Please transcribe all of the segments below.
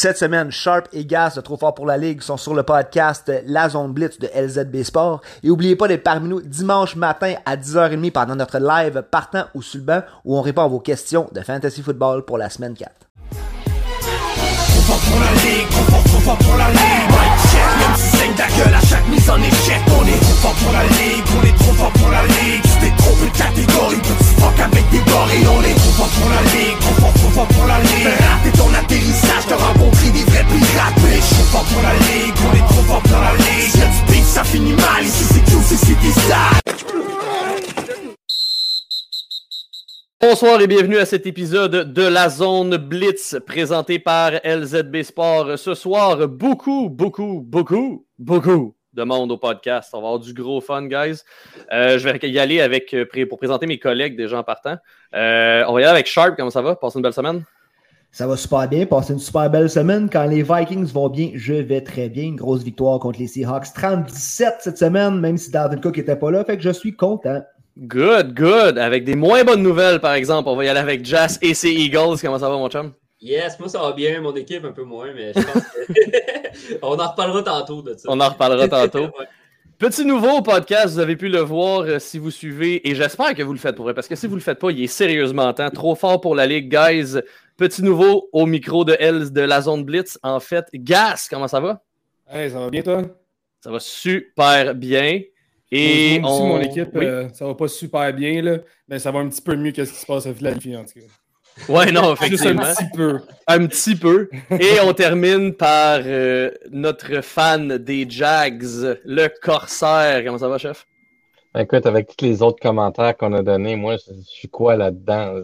Cette semaine, Sharp et Gas de Trop Fort pour la Ligue sont sur le podcast La Zone Blitz de LZB Sport. Et n'oubliez pas d'être parmi nous dimanche matin à 10h30 pendant notre live partant le banc où on répond à vos questions de Fantasy Football pour la semaine 4. Trop fort pour la ligue, trop fort, trop fort pour la ligue Mike check, même si saigne ta gueule à chaque mise en échec On est trop fort pour la ligue, on est trop fort pour la ligue Tu t'es trompé de catégorie, petit fuck avec des gorilles On est trop fort pour la ligue, trop fort, fort pour la ligue. Rater ton atterrissage, t'as rencontré des vrais pirates. Bitch, trop fort pour la ligue, on est trop fort pour la ligue. Si du beef, ça finit mal, ici c'est QC, c'est des Bonsoir et bienvenue à cet épisode de la Zone Blitz présenté par LZB Sport. Ce soir, beaucoup, beaucoup, beaucoup, beaucoup de monde au podcast. On va avoir du gros fun, guys. Euh, je vais y aller avec, euh, pour présenter mes collègues déjà en partant. Euh, on va y aller avec Sharp. Comment ça va? Passez une belle semaine? Ça va super bien, passer une super belle semaine. Quand les Vikings vont bien, je vais très bien. Une grosse victoire contre les Seahawks. 37 cette semaine, même si Dalvin Cook n'était pas là. Fait que je suis content. Good, good. Avec des moins bonnes nouvelles, par exemple. On va y aller avec Jazz et ses Eagles. Comment ça va, mon chum? Yes, moi ça va bien, mon équipe un peu moins, mais je pense que... on en reparlera tantôt de ça. On en reparlera tantôt. ouais. Petit nouveau au podcast, vous avez pu le voir euh, si vous suivez, et j'espère que vous le faites pour vrai, parce que si vous le faites pas, il est sérieusement temps. Trop fort pour la ligue, guys. Petit nouveau au micro de L de la zone Blitz. En fait, Gas, comment ça va? Hey, ça va bien, toi? Ça va super bien. Et Moi aussi, on... mon équipe, Oui. euh, ça va pas super bien, là, mais ça va un petit peu mieux que ce qui se passe à Philadelphie, en tout cas. Ouais, non, Juste un effectivement. petit peu. Un petit peu. Et on termine par euh, notre fan des Jags, le Corsaire. Comment ça va, chef? Écoute, avec tous les autres commentaires qu'on a donnés, moi, je je suis quoi là-dedans?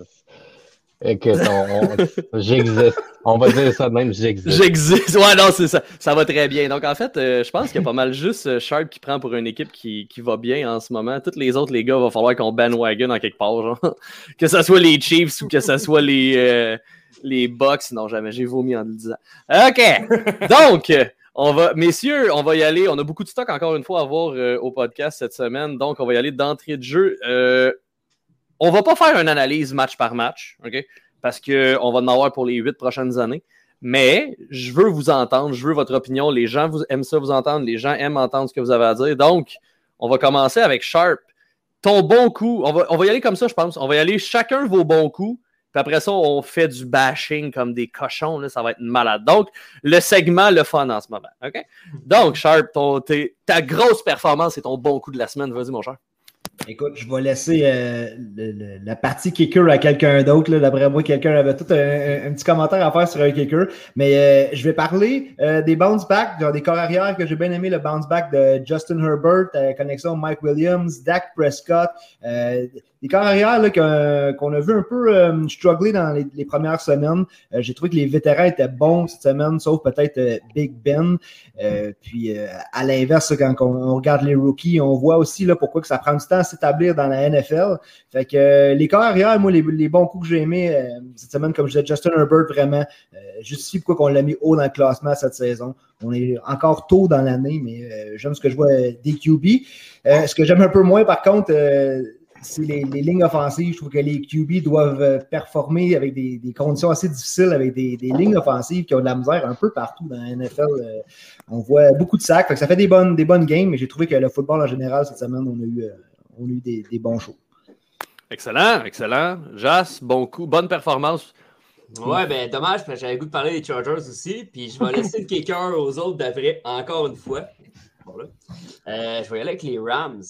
On, j'existe. On va dire ça de même, j'existe. J'existe. Ouais, non, c'est ça. Ça va très bien. Donc, en fait, euh, je pense qu'il y a pas mal juste euh, Sharp qui prend pour une équipe qui, qui va bien en ce moment. Toutes les autres, les gars, va falloir qu'on bandwagon en quelque part. Genre. Que ce soit les Chiefs ou que ce soit les, euh, les Bucks. Non, jamais. J'ai vomi en le disant. OK. Donc, on va, messieurs, on va y aller. On a beaucoup de stock encore une fois à voir au podcast cette semaine. Donc, on va y aller d'entrée de jeu. On va pas faire une analyse match par match. OK? Parce qu'on va en avoir pour les huit prochaines années. Mais je veux vous entendre, je veux votre opinion. Les gens aiment ça vous entendre, les gens aiment entendre ce que vous avez à dire. Donc, on va commencer avec Sharp. Ton bon coup, on va, on va y aller comme ça, je pense. On va y aller chacun vos bons coups. Puis après ça, on fait du bashing comme des cochons. Là, ça va être malade. Donc, le segment, le fun en ce moment. OK? Donc, Sharp, ta grosse performance et ton bon coup de la semaine. Vas-y, mon cher. Écoute, je vais laisser euh, le- le- la partie kicker à quelqu'un d'autre. D'après moi, quelqu'un avait tout un, un- petit commentaire à faire sur un kicker. Mais euh, je vais parler euh, des bounce back, genre des corps arrière que j'ai bien aimé, le bounce back de Justin Herbert, euh, connexion Mike Williams, Dak Prescott. Des corps arrière qu'on a vu un peu euh, struggler dans les, premières semaines. Euh, j'ai trouvé que les vétérans étaient bons cette semaine, sauf peut-être euh, Big Ben. Euh, puis à l'inverse, quand on, regarde les rookies, on voit aussi pourquoi que ça prend du temps à s'établir dans la NFL. Fait que les corps arrière, moi, les, les bons coups que j'ai aimés cette semaine, comme je disais, Justin Herbert, vraiment, justifie pourquoi on l'a mis haut dans le classement cette saison. On est encore tôt dans l'année, mais j'aime ce que je vois des QB. Ce que j'aime un peu moins, par contre, c'est les, les lignes offensives. Je trouve que les QB doivent euh, performer avec des, des conditions assez difficiles, avec des, des lignes offensives qui ont de la misère un peu partout dans la NFL. Euh, on voit beaucoup de sacs. Fait que ça fait des bonnes, des bonnes games, mais j'ai trouvé que le football en général, cette semaine, on a eu, euh, on a eu des, des bons shows. Excellent, excellent. Jas, bon coup, bonne performance. Ouais, ben dommage, parce que j'avais le goût de parler des Chargers aussi, puis je vais laisser le kicker aux autres d'après, encore une fois. Bon, là. Euh, je vais y aller avec les Rams.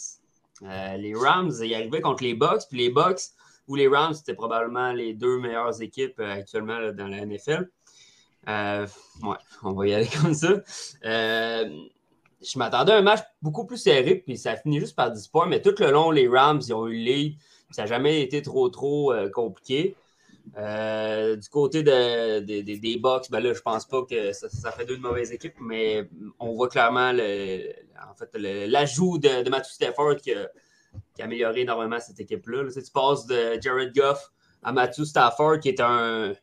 Euh, les Rams, ils arrivaient contre les Bucks, puis les Bucks ou les Rams, c'était probablement les deux meilleures équipes euh, actuellement dans la NFL. Euh, ouais, on va y aller comme ça. Je m'attendais à un match beaucoup plus serré, puis ça a fini juste par 10 points, mais tout le long, les Rams, ils ont eu le lead. Ça n'a jamais été trop, trop compliqué. Euh, du côté de, de- de- des Bucks, ben là, je pense pas que ça, ça fait deux de mauvaises équipes, mais on voit clairement le, en fait, l'ajout de, de Matthew Stafford qui a, qui a amélioré énormément cette équipe-là. Là, tu sais, tu passes de Jared Goff à Matthew Stafford, qui est un,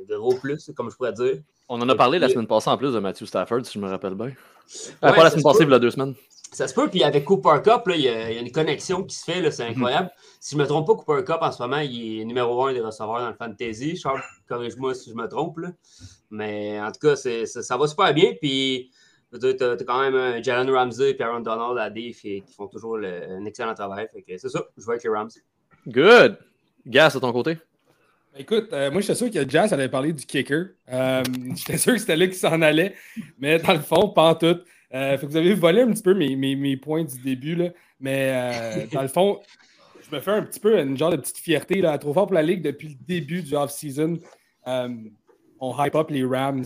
un gros plus, comme je pourrais dire. On en a parlé la semaine passée en plus de Matthew Stafford, si je me rappelle bien. Euh, Ouais, pas la semaine se passée, il y a deux semaines. Ça se peut, puis avec Cooper Cup, là, il, y a, il y a une connexion qui se fait, là, c'est Mhm. incroyable. Si je ne me trompe pas, Cooper Cup, en ce moment, il est numéro un des receveurs dans le fantasy. Charles, corrige-moi si je me trompe. là. Mais en tout cas, ça, ça va super bien. Puis, tu as, quand même un Jalen Ramsey et Aaron Donald à D qui, qui font toujours le- un excellent travail. C'est ça, je vais avec les Rams. Good. Gas, de ton côté? Écoute, euh, moi, j'étais sûr que Jazz allait parler du kicker. Euh, j'étais sûr que c'était là qui s'en allait, mais dans le fond, pas en tout. Euh, fait que vous avez volé un petit peu mes, mes- mes points du début, là. mais euh, dans le fond, je me fais un petit peu une genre de petite fierté. Là, trop fort pour la Ligue depuis le début du off-season. Euh, on hype up les Rams.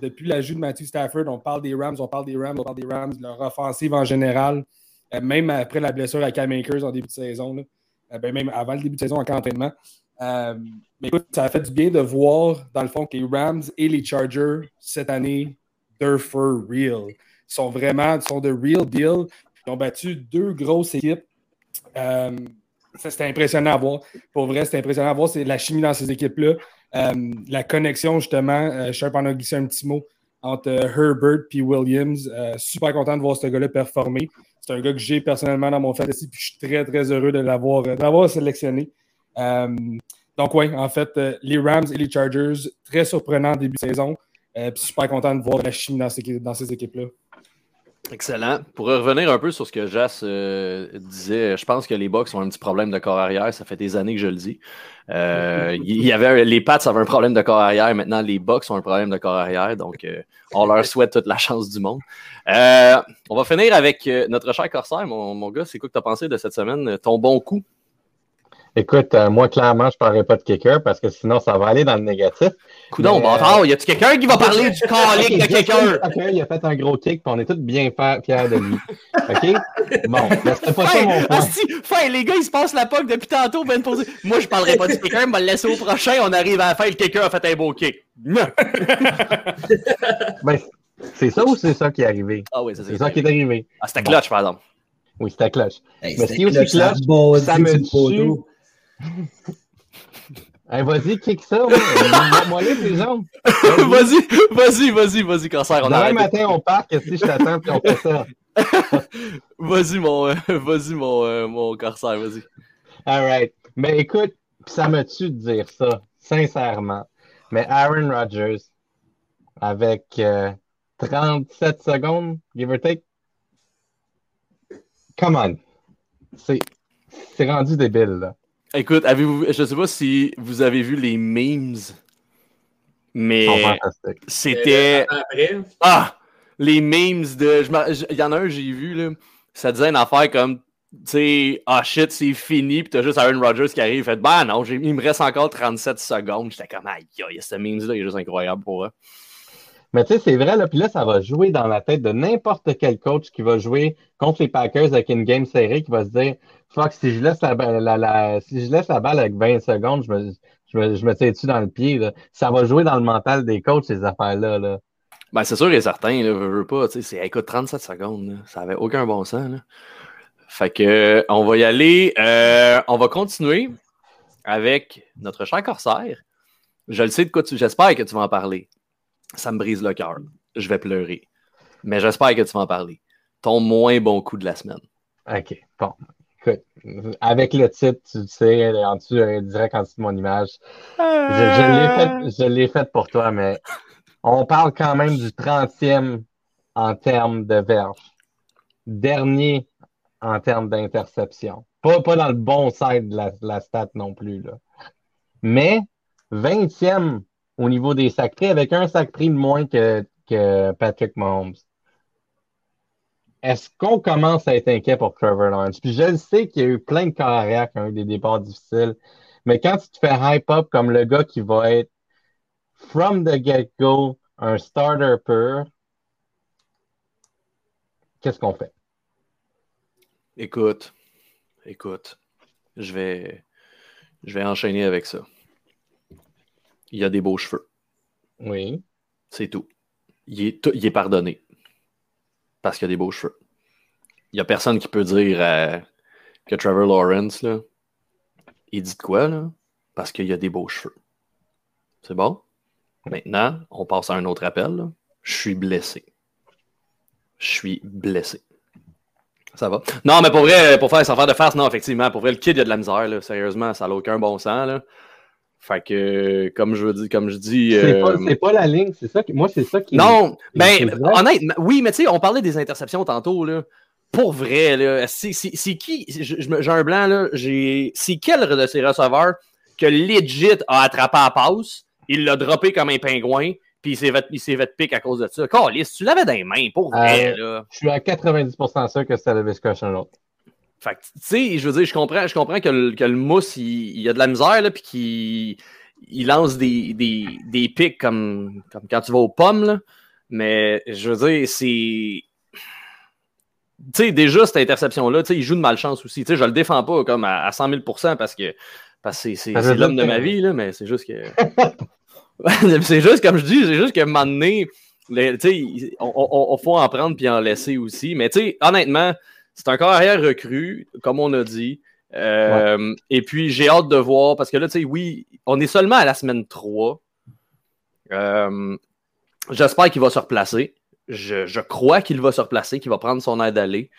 Depuis l'ajout de Matthew Stafford, on parle des Rams, on parle des Rams, on parle des Rams, leur offensive en général. Même après la blessure à Cam Akers en début de saison, là. Ben, même avant le début de saison en camp d'entraînement. Euh, mais écoute, ça a fait du bien de voir, dans le fond, que les Rams et les Chargers, cette année, they're for real. Sont vraiment, sont de real deal. Ils ont battu deux grosses équipes. Euh, c'était impressionnant à voir. Pour vrai, c'était impressionnant à voir. C'est la chimie dans ces équipes-là. Euh, la connexion, justement, euh, Sharp en a glissé un petit mot entre Herbert et Williams. Euh, super content de voir ce gars-là performer. C'est un gars que j'ai personnellement dans mon fantasy, puis je suis très, très heureux de l'avoir, sélectionné. Donc, oui, en fait, les Rams et les Chargers, très surprenant début de saison. Puis super content de voir la chimie dans ces équipes-là. Excellent. Pour revenir un peu sur ce que Jas euh, disait, je pense que les Bucks ont un petit problème de corps arrière. Ça fait des années que je le dis. Euh, y avait les Pats avaient un problème de corps arrière. Maintenant, les Bucks ont un problème de corps arrière. Donc, euh, on leur souhaite toute la chance du monde. On va finir avec notre cher Corsair. Mon, mon gars, c'est quoi que tu as pensé de cette semaine? Ton bon coup? Écoute, euh, moi, clairement, je ne parlerai pas de kicker parce que sinon, ça va aller dans le négatif. Coudon, Mais, bâtard, y a-tu quelqu'un qui va parler du calique de quelqu'un? ok, il a fait un gros kick, puis on est tous bien fiers de lui. OK? Bon, mais c'était pas ça Fin, mon point. asti, fin, les gars, ils se passent la POC depuis tantôt, ben posé. Moi, je parlerai pas du kicker, me le laisser au prochain. On arrive à la fin, le kicker a fait un beau kick. Ben, c'est ça ou c'est ça qui est arrivé? Ah oui, ça C'est ça qui est arrivé. Ah, c'était clutch, par exemple. Oui, c'était clutch. Hey, Mais si aussi clutch, ça me tue. Hey, vas-y, kick ça. moi. Les les jambes. vas-y, vas-y, vas-y, vas-y, cancer, on Demain matin, on part, si je t'attends, puis on fait ça. Vas-y, mon, euh, vas-y, mon, euh, mon corsaire, vas-y. All right. Mais écoute, ça me tue de dire ça, sincèrement. Mais Aaron Rodgers, avec euh, 37 secondes, give or take, come on. C'est rendu débile, là. Écoute, avez-vous, je sais pas si vous avez vu les memes, mais c'était. Euh, Ah! Les memes de. Il y en a un, j'ai vu, là. Ça disait une affaire comme. Tu sais, ah shit, c'est fini, pis t'as juste Aaron Rodgers qui arrive, il fait, bah non, il me reste encore 37 secondes. J'étais comme, aïe, aïe, ce memes-là, il est juste incroyable pour eux. Mais tu sais, c'est vrai, là, puis là, ça va jouer dans la tête de n'importe quel coach qui va jouer contre les Packers avec une game serrée, qui va se dire Fuck, si je laisse la, ba- la- la- si je laisse la balle avec 20 secondes, je me, je me, je me tire dessus dans le pied. Là? Ça va jouer dans le mental des coachs, ces affaires-là. Là. Ben, c'est sûr et certain, là, veux, veux pas, c'est, écoute, 37 secondes, là, ça avait aucun bon sens, là. Fait que, on va y aller, euh, on va continuer avec notre cher corsaire. Je le sais de quoi tu, j'espère que tu vas en parler. Ça me brise le cœur. Je vais pleurer. Mais j'espère que tu vas en parler. Ton moins bon coup de la semaine. OK, bon. Écoute, avec le titre, tu sais, en dessous, euh, direct en dessous de mon image. Je, je l'ai fait, je l'ai fait pour toi, mais on parle quand même du 30e en termes de verges. Dernier en termes d'interception. Pas, pas dans le bon side de la, la stat non plus. Là. Mais 20e au niveau des sacs pris, avec un sac pris de moins que, que Patrick Mahomes. Est-ce qu'on commence à être inquiet pour Trevor Lawrence? Puis je le sais qu'il y a eu plein de carrières qui ont eu des départs difficiles, mais quand tu te fais hype up comme le gars qui va être from the get-go un starter pur, qu'est-ce qu'on fait? Écoute, écoute, je vais, je vais enchaîner avec ça. Il y a des beaux cheveux. Oui. C'est tout. Il est, tout- il est pardonné. Parce qu'il a des beaux cheveux. Il n'y a personne qui peut dire euh, que Trevor Lawrence, là, il dit de quoi, là? Parce qu'il a des beaux cheveux. C'est bon? Maintenant, on passe à un autre appel. Je suis blessé. Je suis blessé. Ça va? Non, mais pour vrai, pour faire sans faire de farce, non, effectivement, pour vrai, le kid, il y a de la misère, là. Sérieusement, ça n'a aucun bon sens, là. Fait que, comme je veux dire, comme je dis. C'est euh, pas, pas la ligne, c'est ça. qui- Moi, c'est ça qui. Non, ben, c'est vrai. honnêtement, oui, mais tu sais, on parlait des interceptions tantôt, là. Pour vrai, là, c'est qui, j'ai un blanc, là, c'est quel de ces receveurs que legit a attrapé à passe, il l'a droppé comme un pingouin, puis il s'est fait, pique à cause de ça. Carlis, tu l'avais dans les mains, pour vrai, là. Je suis à 90% sûr que c'était le Viscussion l'autre. Fait que, tu sais, je veux dire, je comprends, je comprends que le, que le mousse, il, a de la misère, là, puis qu'il il lance des, des, des pics comme, comme quand tu vas aux pommes, là. Mais, je veux dire, c'est. Tu sais, déjà, cette interception-là, tu sais, il joue de malchance aussi. Tu sais, je le défends pas comme à, à 100 000 parce que parce que c'est- l'homme de ma vie, là, mais c'est juste que. c'est juste, comme je dis, c'est juste que il- on, on- on faut en prendre puis en laisser aussi. Mais, tu sais, honnêtement, c'est un carrière recru, comme on a dit. Euh, Et puis, j'ai hâte de voir, parce que là, tu sais, oui, on est seulement à la semaine 3. Euh, J'espère qu'il va se replacer. Je, je crois qu'il va se replacer, qu'il va prendre son aide d'aller.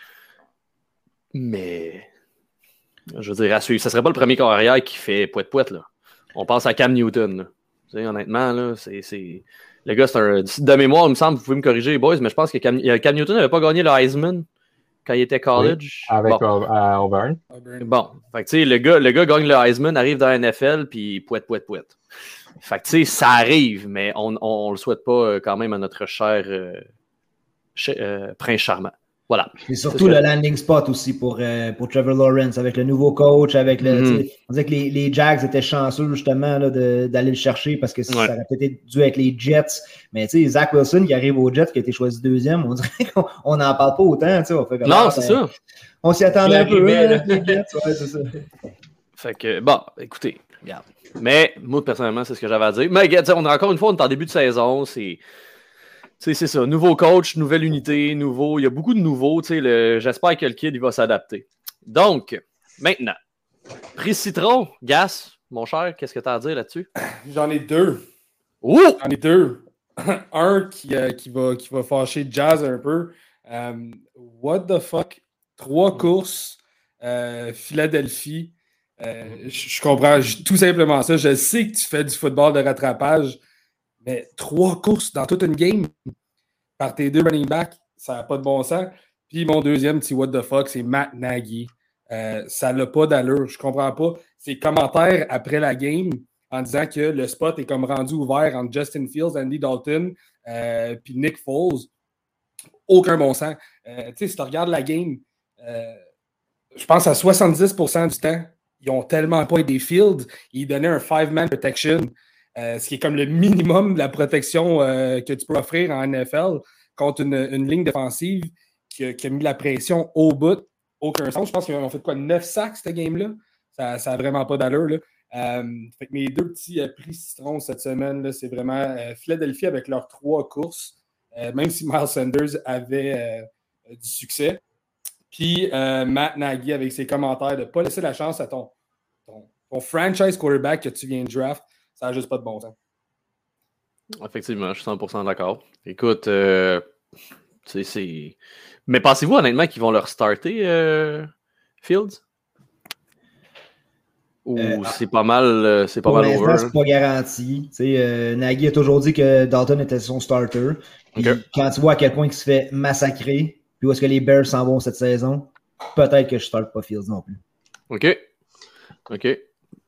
Mais, je veux dire, à suivre. Ce serait pas le premier carrière qui fait poète-poète, là. On pense à Cam Newton, là. Tu sais, honnêtement, là, c'est... Le gars, c'est un... De mémoire, il me semble, vous pouvez me corriger, les boys, mais je pense que Cam, euh, Cam Newton n'avait pas gagné le Heisman quand il était college. Avec Bon. euh, Auburn. Bon, fait que tu sais, le gars, le gars gagne le Heisman, arrive dans la NFL, puis pouette, pouette, pouette. Fait que tu sais, ça arrive, mais on, on, on le souhaite pas euh, quand même à notre cher euh, euh, prince charmant. Voilà. Et surtout le landing spot aussi pour, euh, pour Trevor Lawrence avec le nouveau coach, avec le. Mhm. sais, On dirait que les, les Jags étaient chanceux justement d'aller le chercher parce que ça aurait peut-être dû avec les Jets. Mais tu sais, Zach Wilson qui arrive aux Jets, qui a été choisi deuxième, on dirait qu'on n'en parle pas autant. On fait Non, ah, c'est ben, ça. On s'y attendait un peu. hein, les Jets, ouais, c'est ça. Fait que, bon, écoutez, regarde. Mais, moi, personnellement, c'est ce que j'avais à dire. Mais, regarde, on a encore une fois, on est en début de saison. C'est. C'est ça. Nouveau coach, nouvelle unité, nouveau. Il y a beaucoup de nouveaux. le- J'espère que le kid il va s'adapter. Donc, maintenant, Prix Citron, Gas, mon cher, qu'est-ce que tu as à dire là-dessus? J'en ai deux. Ouh! J'en ai deux. un qui, euh, qui, va, qui va fâcher Jazz un peu. Euh, what the fuck? Trois courses, euh, Philadelphie. Euh, je comprends tout simplement ça. Je sais que tu fais du football de rattrapage, mais trois courses dans toute une game par tes deux running backs, ça n'a pas de bon sens. Puis mon deuxième petit what the fuck, c'est Matt Nagy. Euh, ça n'a pas d'allure. Je comprends pas. Ses commentaires après la game en disant que le spot est comme rendu ouvert entre Justin Fields, Andy Dalton, euh, puis Nick Foles. Aucun bon sens. Euh, tu sais, si tu regardes la game, je pense à 70% du temps, ils ont tellement pas des fields, ils donnaient un five-man protection, euh, ce qui est comme le minimum de la protection euh, que tu peux offrir en NFL contre une, une ligne défensive qui a, mis la pression au bout. Aucun sens. Je pense qu'ils ont fait quoi, 9 sacs cette game-là? Ça n'a vraiment pas d'allure. Euh, mes deux petits prix citron cette semaine, c'est vraiment Philadelphie avec leurs trois courses, même si Miles Sanders avait du succès. Puis Matt Nagy avec ses commentaires de ne pas laisser la chance à ton, ton franchise quarterback que tu viens de draft, ça n'a juste pas de bon sens. Effectivement, je suis 100% d'accord. Écoute, euh, c'est- c'est. Mais pensez-vous honnêtement qu'ils vont leur starter euh, Fields? Ou Euh, c'est pas mal, c'est pas Pour mal over? c'est pas garanti. Tu sais, euh, Nagy a toujours dit que Dalton était son starter. Puis quand tu vois à quel point il se fait massacrer, puis où est-ce que les Bears s'en vont cette saison, peut-être que je starte pas Fields non plus. OK. OK.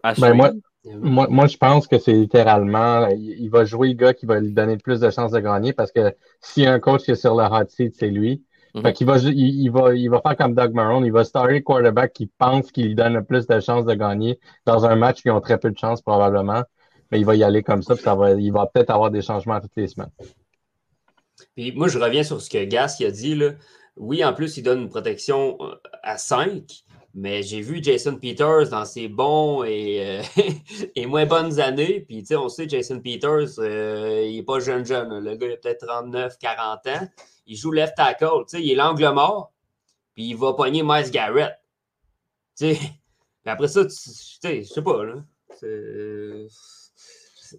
À Ben, moi, moi, moi, je pense que c'est littéralement, il, il va jouer le gars qui va lui donner le plus de chances de gagner parce que s'il y a un coach qui est sur le hot seat, c'est lui. Mhm. Fait qu'il va, il, il va, il va faire comme Doug Marrone, il va starter le quarterback qui pense qu'il lui donne le plus de chances de gagner dans un match qui ont très peu de chances probablement. Mais il va y aller comme ça, puis ça va, il va peut-être avoir des changements toutes les semaines. Puis moi, je reviens sur ce que Gas il a dit. Là. Oui, en plus, il donne une protection euh, à 5, mais j'ai vu Jason Peters dans ses bons et, euh, et moins bonnes années. Puis, tu sais, on sait, Jason Peters, euh, il n'est pas jeune, jeune. Le gars, il a peut-être 39, 40 ans. Il joue left tackle. Tu sais, il est l'angle mort. Puis, il va pogner Miles Garrett. Tu sais, mais après ça, tu sais, je sais pas, là.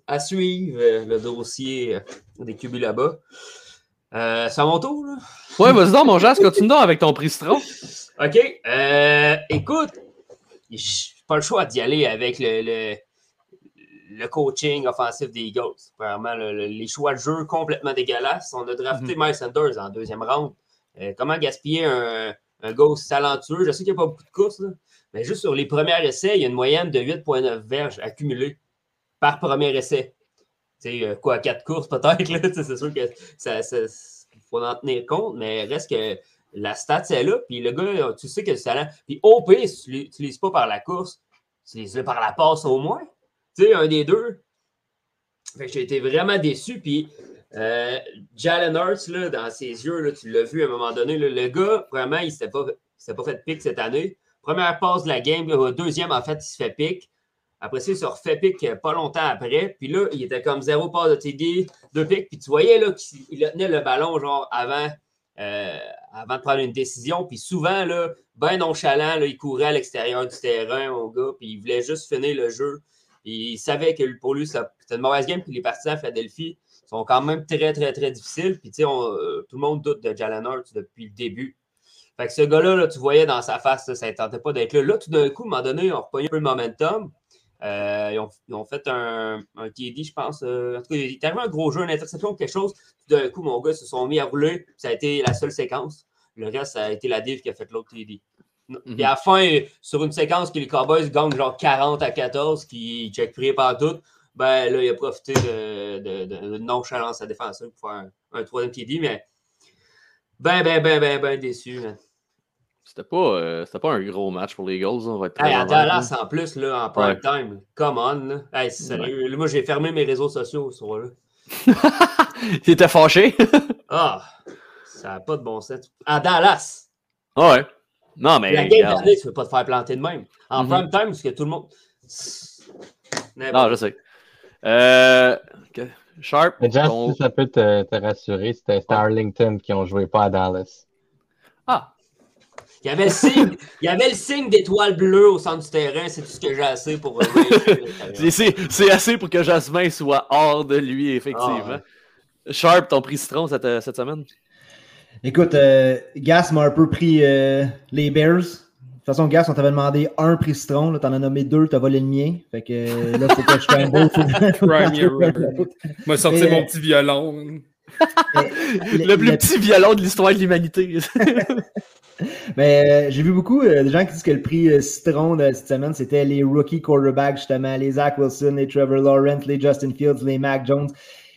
À suivre euh, le dossier des QB là-bas. Euh, c'est à mon tour, là? Ouais, vas-y donc, mon Jas, continue donc avec ton prix citron. OK. Euh, écoute, j'ai pas le choix d'y aller avec le, le, le coaching offensif des Eagles. Vraiment, le- le- les choix de jeu complètement dégueulasses. On a drafté Miles Sanders en deuxième round. Euh, comment gaspiller un, un gars talentueux? Je sais qu'il n'y a pas beaucoup de courses, là, mais juste sur les premiers essais, il y a une moyenne de 8,9 verges accumulées par premier essai. Sais, euh, quoi, quatre courses peut-être, c'est sûr que ça, faut en tenir compte, mais reste que la stat, c'est là, puis le gars, tu sais que c'est talent. Puis au pire, si tu l'utilises pas par la course, tu l'utilises par la passe au moins. Tu sais, un des deux. Fait que j'ai été vraiment déçu, puis euh, Jalen Hurts, là, dans ses yeux, là, tu l'as vu à un moment donné, le gars, vraiment, il ne s'était pas, pas fait pick cette année. Première passe de la game, deuxième, en fait, il se fait pick. Après ça, il se refait pick euh, pas longtemps après. Puis là, il était comme zéro passe de TD, deux picks. Puis tu voyais là, qu'il il tenait le ballon genre avant, euh, avant de prendre une décision. Puis souvent, là, ben nonchalant, là, il courait à l'extérieur du terrain, mon gars. Puis il voulait juste finir le jeu. Il savait que pour lui, c'était une mauvaise game. Puis les partisans à Philadelphie sont quand même très, très, très difficiles. Puis tu sais, euh, tout le monde doute de Jalen Hurts depuis le début. Fait que ce gars-là, là, tu voyais dans sa face, ça ne tentait pas d'être là. Là, tout d'un coup, à un moment donné, on repogné un peu le momentum. Euh, ils, ont, ils ont fait un, un TD, je pense. euh, en tout cas, il est arrivé un gros jeu, une interception ou quelque chose. Tout d'un coup, mon gars, ils se sont mis à rouler. Ça a été la seule séquence. Le reste, ça a été la div qui a fait l'autre TD. Puis à la fin, sur une séquence que les Cowboys gagnent genre 40 à 14, qui check pris par tout, ben là, il a profité de, de, de, de nonchalance à défenseur pour faire un, un troisième TD, mais ben, ben, ben, ben, ben déçu. man. C'était pas, euh, c'était pas un gros match pour les Eagles, on va être très Hey, à Dallas, en plus, là, en prime Ouais. time, come on. Là. Hey, sérieux, moi, j'ai fermé mes réseaux sociaux ce soir-là. T'étais fâché? Ah, ça n'a pas de bon sens. À Dallas, ouais. Non, mais. la game d'année, tu ne peux pas te faire planter de même. En Mhm. prime time, parce que tout le monde. Non, je sais. Euh, que- Sharp, Mais Jeff, si ça peut te, te rassurer, c'était c'était Arlington qui ont joué pas à Dallas. Ah, Il y avait le signe, il y avait le signe d'étoile bleue au centre du terrain, c'est tout ce que j'ai assez pour. euh, c'est- c'est c'est assez pour que Jasmin soit hors de lui, effectivement. Ah, Sharp, ton prix citron cette, cette semaine? Écoute, euh, Gas m'a un peu pris euh, les Bears. De toute façon, Gas, on t'avait demandé un prix citron. là, T'en as nommé deux, t'as volé le mien. Fait que euh, là, faut que je fasse un beau. M'a sorti euh, mon petit violon. Le plus petit violon de l'histoire de l'humanité. Mais euh, j'ai vu beaucoup euh, de gens qui disent que le prix euh, citron de cette semaine, c'était les rookie quarterbacks, justement, les Zach Wilson, les Trevor Lawrence, les Justin Fields, les Mac Jones.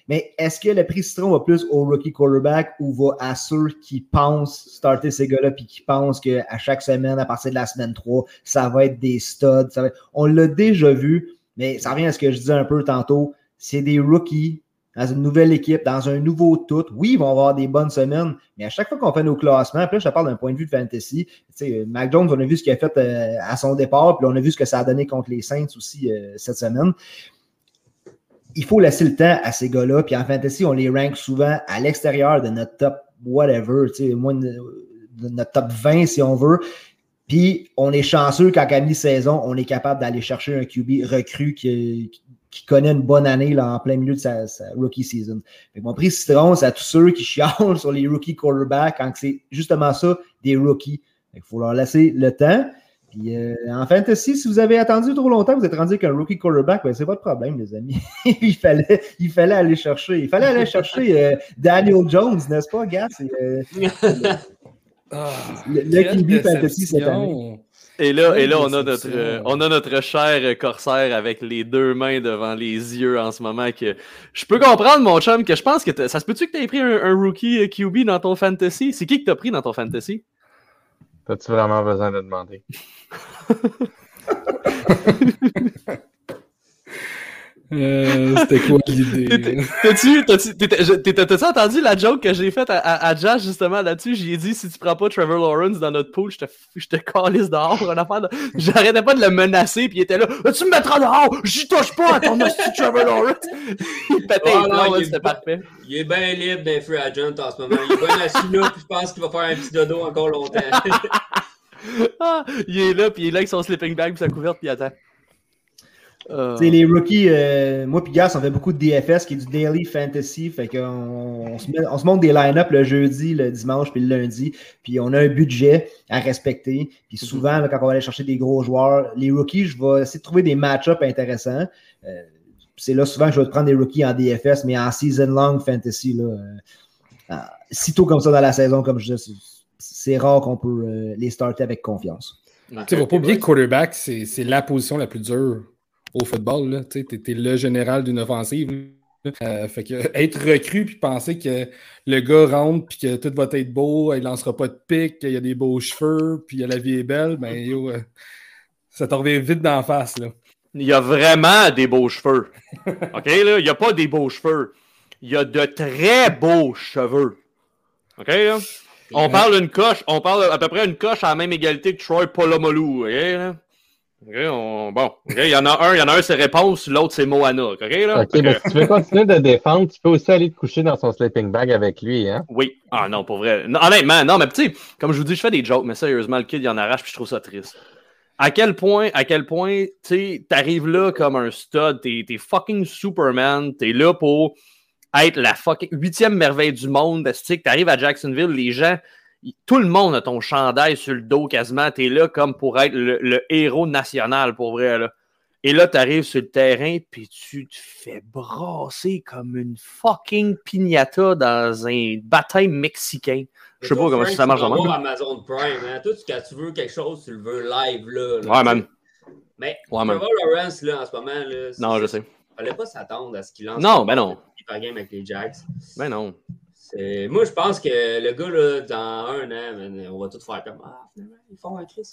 Mais est-ce que le prix citron va plus aux rookie quarterbacks ou va à ceux qui pensent starter ces gars-là puis qui pensent qu'à chaque semaine, à partir de la semaine 3, ça va être des studs? ça va être- On l'a déjà vu, mais ça revient à ce que je disais un peu tantôt. C'est des rookies dans une nouvelle équipe, dans un nouveau tout. Oui, ils vont avoir des bonnes semaines, mais à chaque fois qu'on fait nos classements, là, je te parle d'un point de vue de fantasy, tu sais, Mac Jones, on a vu ce qu'il a fait euh, à son départ, puis on a vu ce que ça a donné contre les Saints aussi euh, cette semaine. Il faut laisser le temps à ces gars-là, puis en fantasy, on les rank souvent à l'extérieur de notre top whatever, tu sais, de, notre top 20 si on veut. Puis on est chanceux quand à mi-saison, on est capable d'aller chercher un QB recru qui, qui connaît une bonne année là, en plein milieu de sa, sa rookie season. Fait que mon prix citron, c'est à tous ceux qui chialent sur les rookie quarterbacks quand c'est justement ça, des rookies. Il faut leur laisser le temps. Puis euh, en fantasy, si vous avez attendu trop longtemps, vous êtes rendu qu'un rookie quarterback, ben, c'est votre problème, les amis. il, fallait, il fallait aller chercher. Il fallait aller chercher euh, Daniel Jones, n'est-ce pas, gars? C'est, euh, Ah, le, le QB fantasy cette année. Et là, et là on, a notre, euh, on a notre cher corsaire avec les deux mains devant les yeux en ce moment. Que je peux comprendre, mon chum, que je pense que ça se peut-tu que tu aies pris un, un rookie euh, QB dans ton fantasy? C'est qui que t'as pris dans ton fantasy? T'as-tu vraiment besoin de demander? Euh, C'était quoi l'idée? T'as-tu t'as-tu- t'étais- je- t'étais- t'as-tu entendu la joke que j'ai faite à, à, à Josh justement là-dessus? J'ai dit si tu prends pas Trevor Lawrence dans notre pool, je te, je te calisse dehors. De- J'arrêtais pas de le menacer, puis il était là. Tu me mettras dehors! J'y touche pas à ton hostie Trevor Lawrence! il pétait Oh, non, est c'était pas- parfait. Il est bien libre d'un free agent en ce moment. Il est bien assis là, puis je pense qu'il va faire un petit dodo encore longtemps. Ah, il est là, puis il est là avec son sleeping bag, puis sa couverte, puis il attend. Euh, les rookies, euh, moi puis Gas, on fait beaucoup de DFS, qui est du Daily Fantasy. Fait qu'on on se, met- on se monte des line-up le jeudi, le dimanche puis le lundi. Puis on a un budget à respecter. Puis souvent, là, quand on va aller chercher des gros joueurs, les rookies, je vais essayer de trouver des match-ups intéressants. Euh, c'est là souvent que je vais te prendre des rookies en DFS, mais en season long fantasy, là, euh, sitôt comme ça dans la saison, comme je dis, c'est- rare qu'on peut euh, les starter avec confiance. Tu sais, faut pas oublier que quarterback, c'est c'est la position la plus dure au football. Tu sais, t'es- t'es le général d'une offensive. Euh, fait que être recru puis penser que le gars rentre puis que tout va être beau, il lancera pas de pique, qu'il y a des beaux cheveux, puis la vie est belle, ben yo, euh, ça t'en revient vite d'en face. Là. Il y a vraiment des beaux cheveux. OK, là? Il n'y a pas des beaux cheveux. Il y a de très beaux cheveux. OK, là? On parle d'une coche, on parle à peu près une coche à la même égalité que Troy Polamalu. OK, là? On- bon. Il y en a un, il y en a un, c'est réponse, l'autre, c'est Moana. OK, là? Mais si tu veux continuer de défendre, tu peux aussi aller te coucher dans son sleeping bag avec lui, hein? Oui. Ah non, pour vrai. Non, honnêtement, non, mais tu sais, comme je vous dis, je fais des jokes, mais sérieusement, le kid, il en arrache, puis je trouve ça triste. À quel point, à quel point, tu sais, t'arrives là comme un stud, t'es t'es fucking Superman, t'es là pour être la fucking huitième merveille du monde. Tu sais, que t'arrives à Jacksonville, les gens, tout le monde a ton chandail sur le dos quasiment, t'es là comme pour être le, le héros national, pour vrai, là. Et là, t'arrives sur le terrain, puis tu te fais brasser comme une fucking piñata dans un baptême mexicain. Je sais pas comment Frank, ça marche tu Amazon Prime, hein. Toi, tu- quand tu veux quelque chose, tu le veux live, là. là. Ouais, man. Mais Ouais, man. Trevor Lawrence, là, en ce moment, là. Non, je sais. fallait pas s'attendre à ce qu'il lance. Non, ben non. Par game avec les Jacks. Ben non. Moi, je pense que le gars, là, dans un an, on va tout faire comme Ah, finalement, ils font un Chris.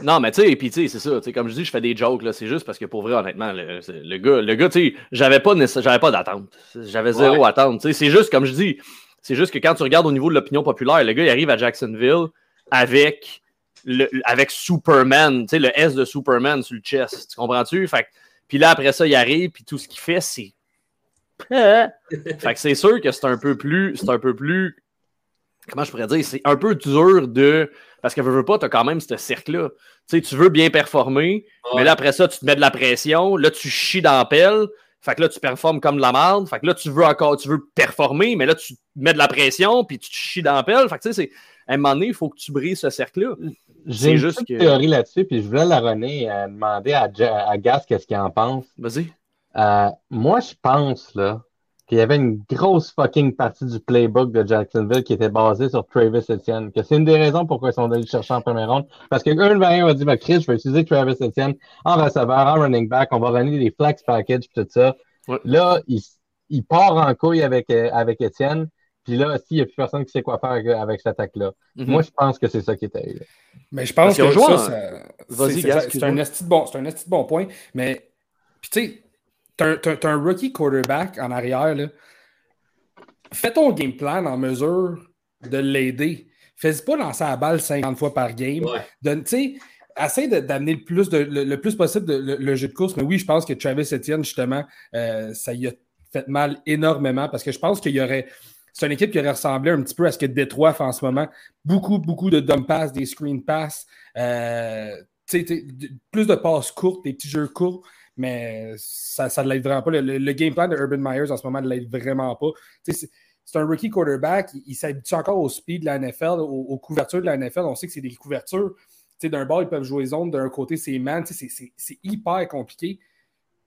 Non, mais tu sais, puis tu sais, c'est ça. Comme je dis, je fais des jokes, là. C'est juste parce que pour vrai, honnêtement, le, le gars, le gars, tu sais, j'avais pas, pas d'attente. J'avais zéro Ouais. attente. C'est juste, comme je dis, c'est juste que quand tu regardes au niveau de l'opinion populaire, le gars, il arrive à Jacksonville avec, le, avec Superman, tu sais, le S de Superman sur le chest. Tu comprends-tu? Fait puis là, après ça, il arrive, puis tout ce qu'il fait, c'est. Fait que c'est sûr que c'est un peu plus. C'est un peu plus. Comment je pourrais dire? C'est un peu dur de. Parce que veux, veux pas, tu as quand même ce cercle-là. Tu sais, tu veux bien performer, mais là, après ça, tu te mets de la pression. Là, tu chies dans la pelle. Fait que là, tu performes comme de la merde. Fait que là, tu veux encore, tu veux performer, mais là, tu te mets de la pression, puis tu te chies dans la pelle. Fait que tu sais, c'est- à un moment donné, il faut que tu brises ce cercle-là. C'est J'ai une juste petite que- théorie là-dessus, puis je voulais la et euh, demander à, à Gas qu'est-ce qu'il en pense. Vas-y. Euh, moi, je pense là qu'il y avait une grosse fucking partie du playbook de Jacksonville qui était basée sur Travis Etienne. Que c'est une des raisons pourquoi ils sont allés le chercher en première ronde. Parce que un variant a dit, bah, Chris, je vais utiliser Travis Etienne en receveur, en running back, on va runner des flex packages tout ça. Ouais. Là, il, il part en couille avec, euh, avec Etienne. Puis là, s'il n'y a plus personne qui sait quoi faire avec, avec cette attaque-là. Mhm. Moi, je pense que c'est ça qui est arrivé. Mais je pense Parce que ça, Vas-y, c'est- un bon, c'est un esti de bon point. Mais, puis tu sais, t'as un- rookie quarterback en arrière, là. Fais ton game plan en mesure de l'aider. Fais-y pas lancer la balle 50 fois par game. Ouais. Sais, essaie d'amener le plus, de, le, le plus possible de- le, le jeu de course. Mais oui, je pense que Travis Etienne, justement, euh, ça y a fait mal énormément parce que je pense qu'il y aurait. C'est une équipe qui aurait ressemblé un petit peu à ce que Détroit fait en ce moment. Beaucoup, beaucoup de dump pass, des screen pass, euh, t'sais, plus de passes courtes, des petits jeux courts, mais ça ne l'aide vraiment pas. Le, game plan de Urban Myers en ce moment ne l'aide vraiment pas. C'est un rookie quarterback, il, s'habitue encore au speed de la NFL, aux, couvertures de la NFL. On sait que c'est des couvertures. D'un bord, ils peuvent jouer zone, d'un côté, c'est man. C'est c'est- hyper compliqué.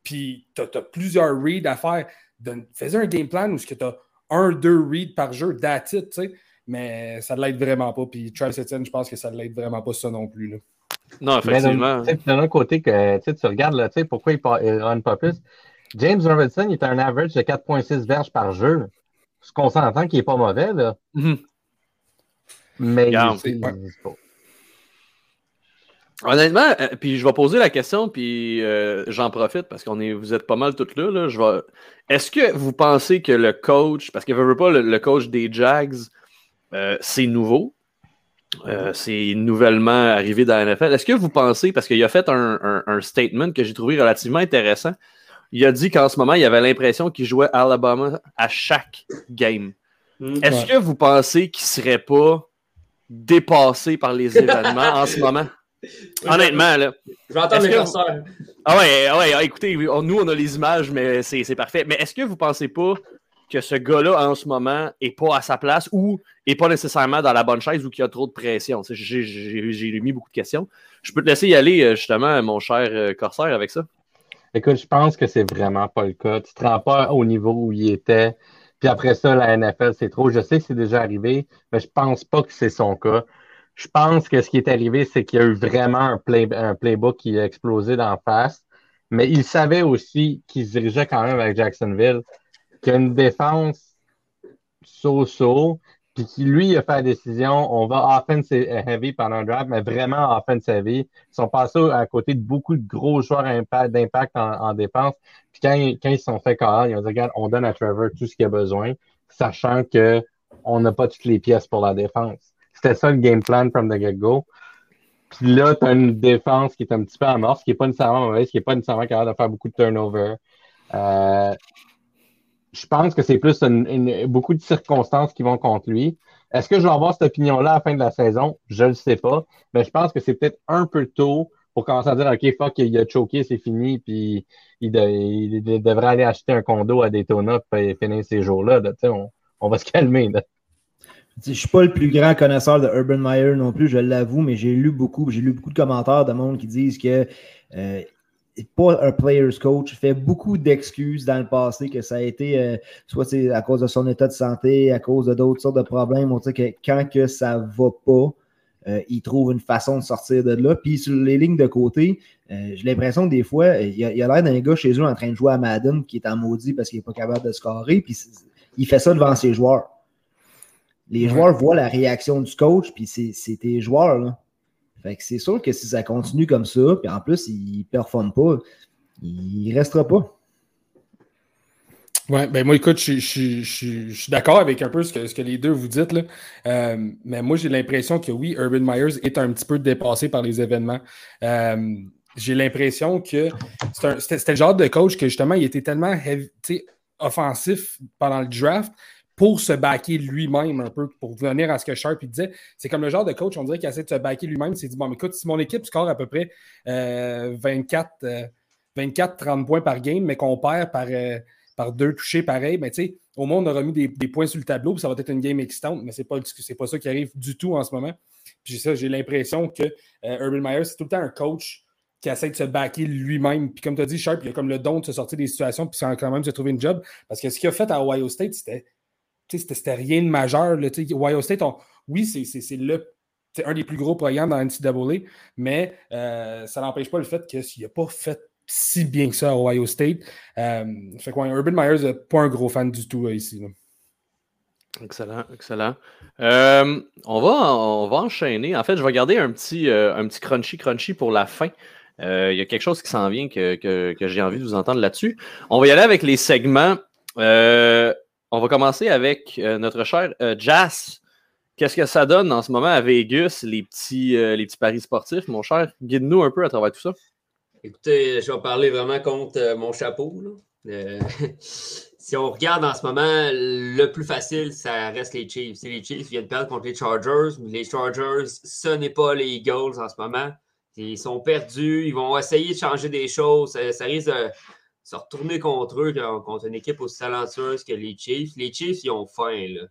Puis tu as, plusieurs reads à faire. Fais un game plan où tu as un, deux reads par jeu, that's. Mais ça ne l'aide vraiment pas. Puis Travis Etienne, je pense que ça ne l'aide vraiment pas ça non plus. Non, effectivement. d'un- autre côté, que, tu regardes là, pourquoi il, il run pas plus? James Robinson, il est un average de 4,6 verges par jeu. Ce qu'on s'entend qu'il n'est pas mauvais, là. Mhm. Mais Regarde, il- ouais. il- c'est pas- Honnêtement, euh, puis je vais poser la question, puis euh, j'en profite parce qu'on est, vous êtes pas mal toutes là. là. Je vais... Est-ce que vous pensez que le coach, parce que veux, veux pas, le, le coach des Jags, euh, c'est nouveau, euh, c'est nouvellement arrivé dans la NFL. Est-ce que vous pensez, parce qu'il a fait un, un- un statement que j'ai trouvé relativement intéressant, il a dit qu'en ce moment, il avait l'impression qu'il jouait Alabama à chaque game. Hmm. Est-ce Ouais. que vous pensez qu'il serait pas dépassé par les événements en ce moment? Honnêtement, là. Je vais entendre mes curseurs. Ah ouais, ah ouais, ah, écoutez, on- nous, on a les images, mais c'est c'est parfait. Mais est-ce que vous pensez pas que ce gars-là, en ce moment, est pas à sa place ou est pas nécessairement dans la bonne chaise ou qu'il y a trop de pression? J'ai mis beaucoup de questions. Je peux te laisser y aller, euh, justement, mon cher euh, Corsaire, avec ça. Écoute, je pense que c'est vraiment pas le cas. Tu te rends pas au niveau où il était. Puis après ça, la NFL, c'est trop. Je sais que c'est déjà arrivé, mais je pense pas que c'est son cas. Je pense que ce qui est arrivé, c'est qu'il y a eu vraiment un, un playbook qui a explosé d'en face. Mais il savait aussi qu'il se dirigeait quand même avec Jacksonville, qu'il y a une défense so-so, puis qui, lui, a fait la décision, on va offensive heavy pendant un draft, mais vraiment offensive heavy. Ils sont passés à côté de beaucoup de gros joueurs impact- d'impact en, en défense. Puis quand, quand ils se sont fait call, ils ont dit, regarde, on donne à Trevor tout ce qu'il a besoin, sachant que on n'a pas toutes les pièces pour la défense. C'était ça le game plan from the get-go. Puis là, tu as une défense qui est un petit peu amorce, qui n'est pas nécessairement mauvaise, qui n'est pas nécessairement capable de faire beaucoup de turnover. Euh, je pense que c'est plus une- une- beaucoup de circonstances qui vont contre lui. Est-ce que je vais avoir cette opinion-là à la fin de la saison? Je ne le sais pas. Mais je pense que c'est peut-être un peu tôt pour commencer à dire OK, fuck, il a choqué, c'est fini, puis il, de- il de- devrait aller acheter un condo à Daytona et finir ces jours-là. On, on va se calmer. Je suis pas le plus grand connaisseur de Urban Meyer non plus, je l'avoue, mais j'ai lu beaucoup, j'ai lu beaucoup de commentaires de monde qui disent que euh, pas un player's coach, fait beaucoup d'excuses dans le passé que ça a été euh, soit c'est à cause de son état de santé, à cause de d'autres sortes de problèmes. On dit que quand que ça va pas, euh, il trouve une façon de sortir de là. Puis sur les lignes de côté, euh, j'ai l'impression que des fois, il y a l'air d'un gars chez eux en train de jouer à Madden qui est en maudit parce qu'il n'est pas capable de scorer. Puis il fait ça devant ses joueurs. Les joueurs voient la réaction du coach, puis c'est c'est tes joueurs. Là. Fait que c'est sûr que si ça continue comme ça, puis en plus, il ne performe pas, il restera pas. Ouais, ben moi, écoute, je, je- suis d'accord avec un peu ce que, les deux vous dites, là. Euh, mais moi, j'ai l'impression que oui, Urban Myers est un petit peu dépassé par les événements. Euh, j'ai l'impression que c'était le genre de coach que justement, il était tellement offensif pendant le draft pour se backer lui-même un peu, pour venir à ce que Sharp disait. C'est comme le genre de coach, on dirait qu'il essaie de se backer lui-même. Il s'est dit, bon, mais écoute, si mon équipe score à peu près euh, 24, euh, 24-30 points par game, mais qu'on perd par, euh, par deux touchés pareil, ben, au moins, on aura mis des, des points sur le tableau, puis ça va être une game excitante, mais c'est pas, c'est pas ça qui arrive du tout en ce moment. Puis ça, j'ai l'impression que euh, Urban Meyer, c'est tout le temps un coach qui essaie de se backer lui-même. Puis comme tu as dit, Sharp, il a comme le don de se sortir des situations, puis quand même se trouver une job. Parce que ce qu'il a fait à Ohio State, c'était c'était rien de majeur. Ohio State, oui, c'est le c'est un des plus gros programmes dans NCAA, mais euh, ça n'empêche pas le fait qu'il n'a pas fait si bien que ça à Ohio State. Euh, fait Urban Myers n'est pas un gros fan du tout euh, ici. Excellent, excellent. On, va, on va enchaîner. En fait, je vais garder un petit, un petit crunchy crunchy pour la fin. Il y a quelque chose qui s'en vient que, que- j'ai envie de vous entendre là-dessus. On va y aller avec les segments. On va commencer avec euh, notre cher euh, Jas. Qu'est-ce que ça donne en ce moment à Vegas, les petits, euh, les petits paris sportifs, mon cher? Guide-nous un peu à travers tout ça. Écoutez, je vais parler vraiment contre euh, mon chapeau. si on regarde en ce moment, le plus facile, ça reste les Chiefs. Les Chiefs viennent perdre contre les Chargers, les Chargers, ce n'est pas les Eagles en ce moment. Ils sont perdus, ils vont essayer de changer des choses. Ça, ça risque de se retourner contre eux, contre une équipe aussi talentueuse que les Chiefs. Les Chiefs, ils ont faim. Là,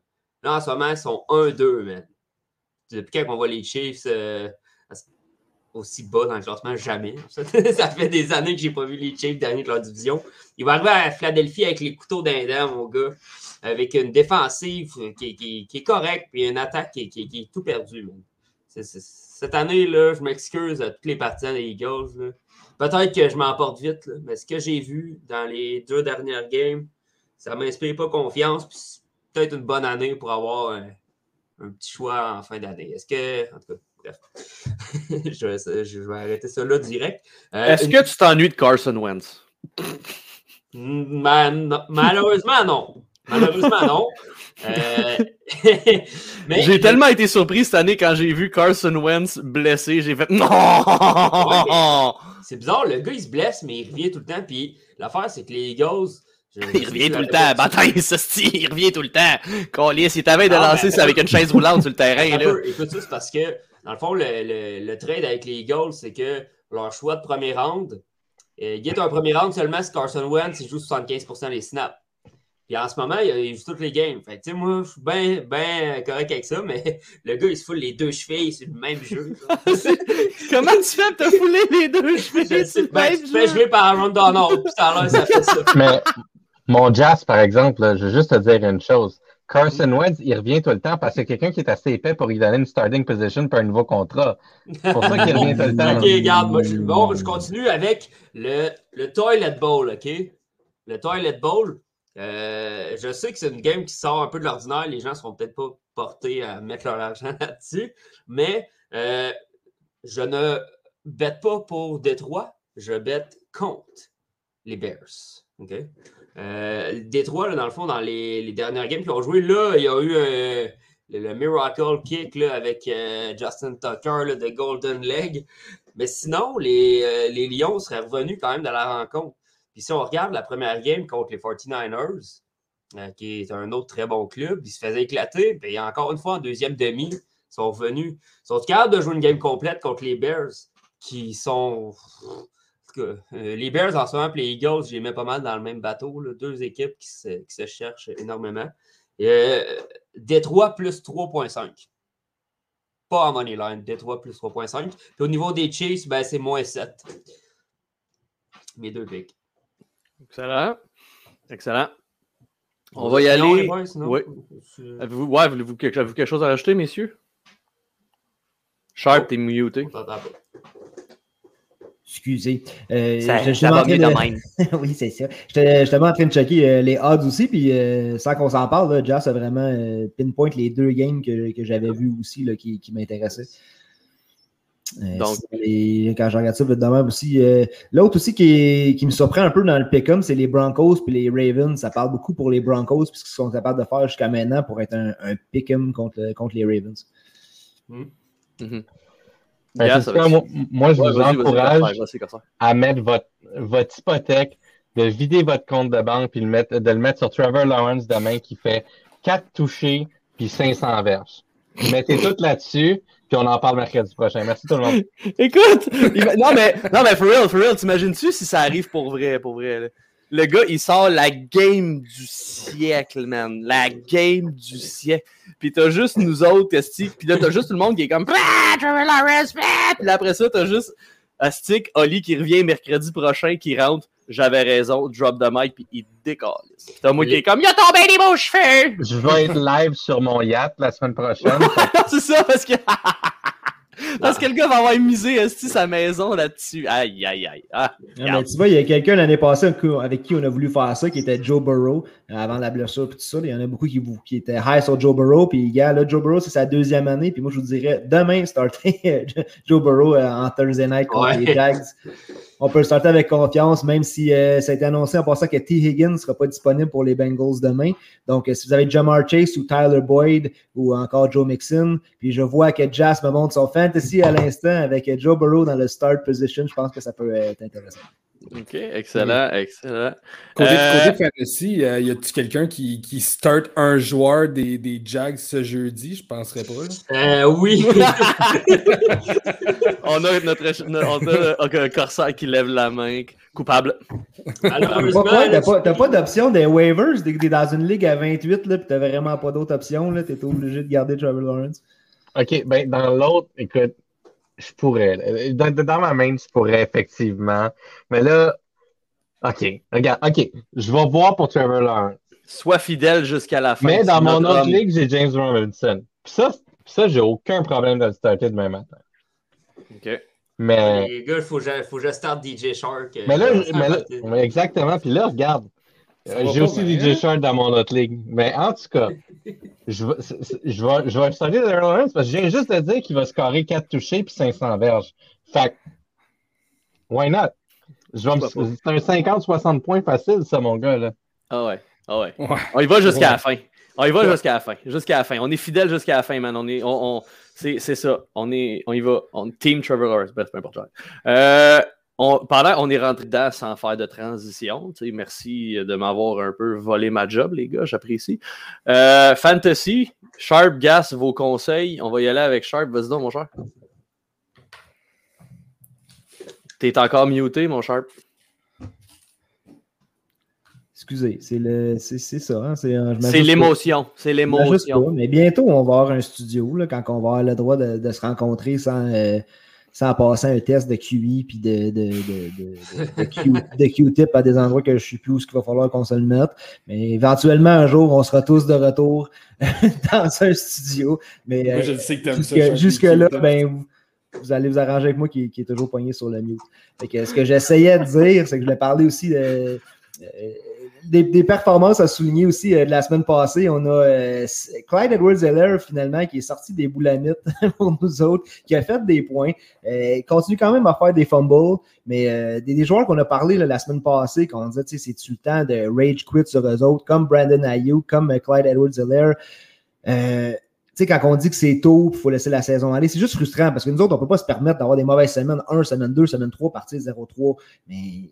là en ce moment, ils sont 1-2, man. Depuis quand on voit les Chiefs euh, aussi bas dans le classement, jamais. Ça, fait des années que j'ai pas vu les Chiefs dernier de leur division. Il va arriver à Philadelphie avec les couteaux d'un mon gars, avec une défensive qui, est correcte, puis une attaque qui, est tout perdue. cette année, là, je m'excuse à tous les partisans des Eagles. là. Peut-être que je m'emporte vite, là, mais ce que j'ai vu dans les deux dernières games, ça ne m'inspire pas confiance. puis c'est peut-être une bonne année pour avoir un, un petit choix en fin d'année. Est-ce que. En tout cas, bref. je, vais, je vais arrêter ça là direct. Euh, Est-ce une- que tu t'ennuies de Carson Wentz? Malheureusement, non. Malheureusement, non. Euh, mais- J'ai tellement été surpris cette année quand j'ai vu Carson Wentz blessé. J'ai fait non! C'est bizarre, le gars, il se blesse, mais il revient tout le temps. Puis l'affaire, c'est que les Eagles. je- Il revient tout le temps. Bataille, il revient tout le temps. Colis, il t'avait de Ah, lancer ben, ça avec une chaise roulante sur le terrain. Là. écoute ça, c'est parce que dans le fond, le, le- le trade avec les Eagles, c'est que leur choix de premier round, euh, il est un premier round seulement si Carson Wentz il joue 75% des snaps. Puis en ce moment, il, il joue toutes les games. Fait tu sais, moi, je suis bien ben correct avec ça, mais le gars, il se fout les deux chevilles sur le même jeu. Comment tu fais pour te fouler les deux cheveux Je sur le ben, même tu fais jeu? jouer par Aaron Donald, puis ça a l'air, ça fait ça. Mais mon Jazz, par exemple, là, je veux juste te dire une chose. Carson Wentz, il revient tout le temps parce que quelqu'un qui est assez épais pour lui donner une starting position pour un nouveau contrat. C'est pour ça qu'il revient tout le temps. Ok, regarde, moi, je, bon, je continue avec le, le Toilet Bowl, ok? Le Toilet Bowl, euh, je sais que c'est une game qui sort un peu de l'ordinaire. Les gens ne seront peut-être pas portés à mettre leur argent là-dessus, mais euh, je ne bête pas pour Détroit, je bête contre les Bears. ok? Euh, Détroit, là, dans le fond, dans les, dernières games qu'ils ont joué, là, il y a eu le, le Miracle Kick là, avec Justin Tucker là, de Golden Leg. Mais sinon, les, les Lions seraient revenus quand même de la rencontre. Si on regarde la première game contre les 49ers, euh, qui est un autre très bon club, ils se faisaient éclater. Puis encore une fois, en deuxième demi, ils sont revenus. Ils sont capables de jouer une game complète contre les Bears, qui sont. Euh, les Bears en ce moment, puis les Eagles, je les mets pas mal dans le même bateau. Deux équipes qui se, qui se cherchent énormément. Euh, Détroit plus 3.5. Pas en money line. Détroit plus 3.5. Puis au niveau des Chiefs, ben, c'est moins 7. Mes deux picks. Excellent. Excellent. On va y aller. Boys, Oui. Avez-vous ouais, voulez-vous quelque, avez-vous quelque chose à rajouter, messieurs? Sharp, Oh. t'es muté. Excusez. Euh, Ça, je- ça en va mieux de- de même. oui, c'est ça. J'étais justement en train de checker euh, les odds aussi, puis euh, sans qu'on s'en parle, là, Jazz a vraiment euh, pinpoint les deux games que, que j'avais vus aussi là, qui, qui m'intéressaient. Euh, Donc- les- quand je regarde ça, de même aussi. euh, L'autre aussi qui, est- qui me surprend un peu dans le pick'em, c'est les Broncos puis les Ravens. Ça parle beaucoup pour les Broncos, puisqu'ils sont capables de faire jusqu'à maintenant pour être un, un pick'em contre, contre les Ravens. Mhm. Ben, ça, moi, moi, je Ouais, vous encourage à mettre votre, votre hypothèque, de vider votre compte de banque puis le mettre, de le mettre sur Trevor Lawrence demain qui fait 4 touchés puis 500 verges. Mettez tout là-dessus, puis on en parle mercredi prochain. Merci tout le monde. Écoute, va- non mais, non mais for real, for real, t'imagines-tu si ça arrive pour vrai, pour vrai, là? Le gars, il sort la game du siècle, man. La game du siècle. Puis t'as juste nous autres, esti. Puis là, t'as juste tout le monde qui est comme Ah, Trevor Lawrence, ah! Puis là, après ça, t'as juste Astic, Oli qui revient mercredi prochain, qui rentre. J'avais raison, drop the mic, puis il décolle. Puis t'as moi qui est comme Il a tombé des beaux cheveux! Je vais être live sur mon yacht la semaine prochaine. C'est ça, parce que. parce que le gars va avoir misé sa maison là-dessus. Aïe, aïe, aïe. Ah, Ah, mais tu vois, il y a quelqu'un l'année passée avec qui on a voulu faire ça, qui était Joe Burrow, euh, avant la blessure et tout ça. Il y en a beaucoup qui, étaient high sur Joe Burrow. Puis, gars, là, Joe Burrow, c'est sa deuxième année. Puis moi, je vous dirais, demain, starter Joe Burrow euh, en Thursday night contre Ouais. les Jags. On peut le starter avec confiance, même si euh, ça a été annoncé en passant que T. Higgins ne sera pas disponible pour les Bengals demain. Donc, euh, si vous avez Jamar Chase ou Tyler Boyd ou encore Joe Mixon, puis je vois que Jazz me montre son fantasy à l'instant avec euh, Joe Burrow dans le start position, je pense que ça peut être intéressant. Ok, excellent, excellent. Côté, Euh, côté fantasy, euh, y a-tu quelqu'un qui, qui start un joueur des, des Jags ce jeudi? Je penserais pas. Euh, oui. on a notre, notre- on a un corsaire qui lève la main. Coupable. Là, T'as pas, t'as pas d'option des waivers? T'es t'es dans une ligue à 28, là, pis t'as vraiment pas d'autre option, là. T'es obligé de garder Trevor Lawrence. OK, ben dans l'autre, écoute, je pourrais. Dans, dans ma main, je pourrais effectivement. Mais là, OK, regarde, OK, je vais voir pour Trevor Lawrence. Sois fidèle jusqu'à la fin. Mais dans mon autre homme. ligue, j'ai James Robinson. Puis ça, ça j'ai aucun problème de le starter demain matin. Ok. Mais, les gars, il faut, que je- faut je starte DJ Shark. euh, mais là, je- mais là- exactement. Puis là, regarde, j'ai pas aussi DJ? Shark dans mon autre ligue. Mais en tout cas, je vais, je vais, je vais starter Trevor Lawrence parce que je viens juste de dire qu'il va scorer 4 touchés puis 500 verges. Fait que, why not? C'est un 50-60 points facile, ça, mon gars. Là. Ah ouais. Ah ouais. Ouais. On y va jusqu'à Ouais. la fin. On y va Ouais. jusqu'à la fin. Jusqu'à la fin. On est fidèle jusqu'à la fin, man. On est, on, on- c'est, c'est ça. On est, on y va. On team Trevor Lawrence. Bref, peu importe. Euh, on, pendant, on est rentré dedans sans faire de transition. Merci de m'avoir un peu volé ma job, les gars. J'apprécie. Euh, fantasy, Sharp, Gas, vos conseils. On va y aller avec Sharp. Vas-y donc, mon cher. T'es encore muté, mon Sharp. Excusez, c'est le, c'est, ça. hein, c'est, l'émotion. C'est l'émotion. Mais bientôt, on va avoir un studio là, quand on va avoir le droit de, de se rencontrer sans, euh, sans passer un test de QI puis de, de, de, de, de, Q, de Q-tip à des endroits que je ne sais plus où il va falloir qu'on se le mette. Mais éventuellement, un jour, on sera tous de retour dans un studio. Mais Moi, euh, je sais que t'aimes ça. Jusque, Sharky, jusque-là, tu- ben, vous, vous allez vous arranger avec moi qui, qui est toujours poigné sur le mute. Fait que ce que j'essayais de dire, c'est que je voulais parler aussi de, euh, des, performances à souligner aussi euh, de la semaine passée. On a euh, Clyde Edwards-Helaire, finalement, qui est sorti des boulamites pour nous autres, qui a fait des points. Euh, continue quand même à faire des fumbles, mais euh, des, joueurs qu'on a parlé la semaine passée, qu'on disait, tu sais, c'est-tu le temps de rage quit sur eux autres, comme Brandon Ayuk, comme Clyde Edwards-Helaire. Euh, tu sais, quand on dit que c'est tôt, il faut laisser la saison aller, c'est juste frustrant parce que nous autres, on ne peut pas se permettre d'avoir des mauvaises semaines, 1, semaine 2, semaine 3, partie 0-3. Mais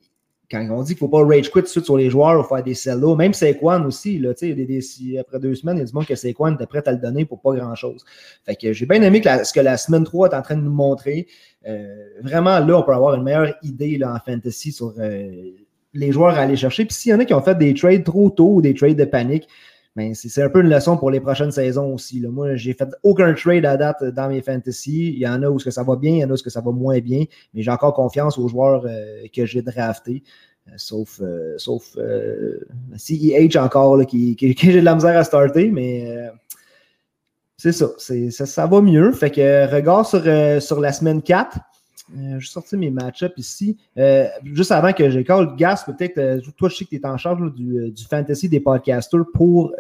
quand on dit qu'il ne faut pas rage quit tout de suite sur les joueurs ou faire des sell même Saquon aussi, là, des, des- après deux semaines, il y a du monde que Saquon était prêt à le donner pour pas grand-chose. Fait que j'ai bien aimé que ce que la semaine 3 est en train de nous montrer. Euh, vraiment, là, on peut avoir une meilleure idée là, en fantasy sur euh, les joueurs à aller chercher. Puis s'il y en a qui ont fait des trades trop tôt ou des trades de panique, ben, c'est un peu une leçon pour les prochaines saisons aussi. là. Moi, j'ai fait aucun trade à date dans mes fantasy. Il y en a où ce que ça va bien, il y en a où que ça va moins bien, mais j'ai encore confiance aux joueurs euh, que j'ai draftés. Euh, sauf euh, sauf euh, CEH encore là, qui, qui- j'ai de la misère à starter, mais euh, c'est ça, ça. Ça va mieux. Fait que euh, regard sur, euh, sur la semaine 4. Euh, J'ai sorti mes match-ups ici. Euh, juste avant que je call, Gas, peut-être, euh, toi, je sais que tu es en charge du, euh, du fantasy des podcasters pour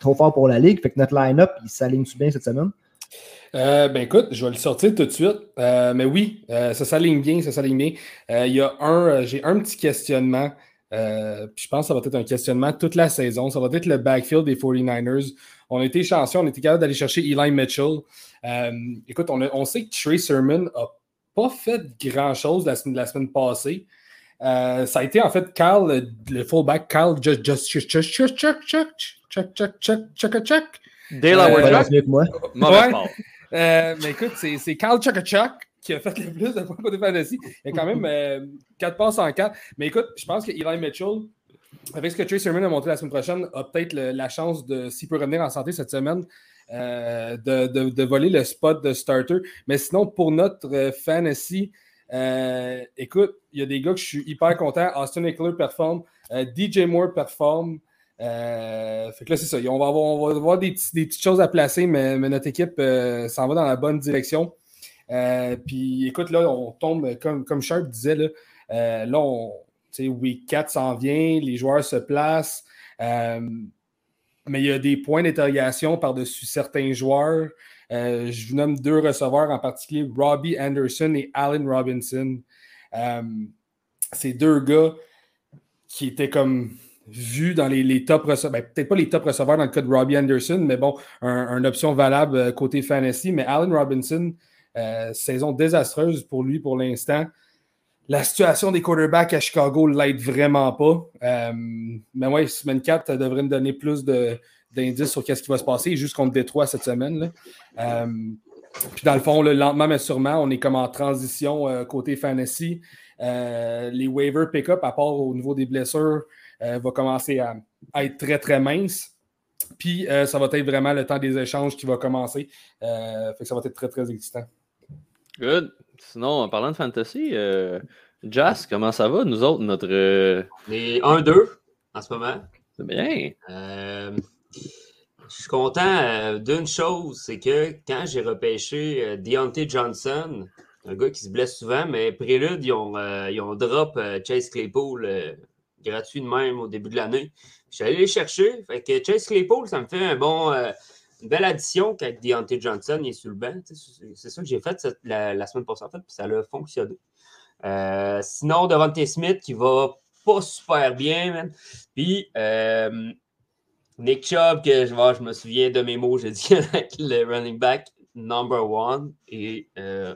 Trop fort pour la Ligue. Fait que notre line-up, il s'aligne-tu bien cette semaine? Ben écoute, je vais le sortir tout de suite. Mais oui, ça s'aligne bien, ça s'aligne bien. Il y a un, j'ai un petit questionnement. puis je pense que ça va être un questionnement toute la saison. Ça va être le backfield des 49ers. On a été chanceux, on été capable d'aller chercher Eli Mitchell. Écoute, on, a- on sait que Trey Sermon a pas fait grand-chose la, semaine passée. Ça a été en fait Carl, le, fullback Carl just, just, just, just, moi. Mais écoute, c'est Carl Chuck qui a fait le plus de points côté fantasy. Il quand même 4 passes en 4. Mais écoute, je pense que Eli Mitchell, avec ce que Trey a monté la semaine prochaine, a peut-être la chance de, s'il peut revenir en santé cette semaine, euh, de, de- voler le spot de starter. Mais sinon, pour notre euh, fantasy, euh, écoute, il y a des gars que je suis hyper content. Austin Eckler performe, DJ Moore performe. Fait que là, c'est ça. On va avoir, on va avoir des, des petites choses à placer, mais, notre équipe s'en va dans la bonne direction. Puis écoute, là, on tombe, comme, comme Sharp disait, là, là, on, Week 4 s'en vient, les joueurs se placent. Mais il y a des points d'interrogation par-dessus certains joueurs. Euh, je vous nomme deux receveurs en particulier, Robbie Anderson et Allen Robinson. Euh, ces deux gars qui étaient comme vus dans les, les top receveurs, ben, peut-être pas les top receveurs dans le cas de Robbie Anderson, mais bon, un- une option valable euh, côté fantasy. Mais Allen Robinson, saison désastreuse pour lui pour l'instant. La situation des quarterbacks à Chicago l'aide vraiment pas. Euh, mais ouais, semaine 4, ça devrait nous donner plus d'indices sur qu'est-ce qui va se passer, juste contre Détroit cette semaine. là. Euh, puis dans le fond, là, lentement mais sûrement, on est comme en transition euh, côté fantasy. Les waiver pick-up, à part au niveau des blessures, va commencer à, être très très mince. Puis ça va être vraiment le temps des échanges qui va commencer. Fait que ça va être très très excitant. Good. Sinon, en parlant de fantasy, euh, Jas, comment ça va, nous autres, notre. euh, Les 1-2 en ce moment. C'est bien. Euh, je suis content d'une chose, c'est que quand j'ai repêché Deontay Johnson, un gars qui se blesse souvent, mais Prélude, ils ont, ils ont drop Chase Claypool gratuit de même au début de l'année. Je suis allé les chercher. Fait que Chase Claypool, ça me fait un bon, une belle addition quand Deontay Johnson est sur le C'est ça que j'ai fait la, semaine passée, en fait, puis ça a fonctionné. Euh, sinon, Devontae Smith qui va pas super bien, man. Puis, euh, Nick Chubb, que je, je me souviens de mes mots, j'ai dit avec le running back number one. Et euh,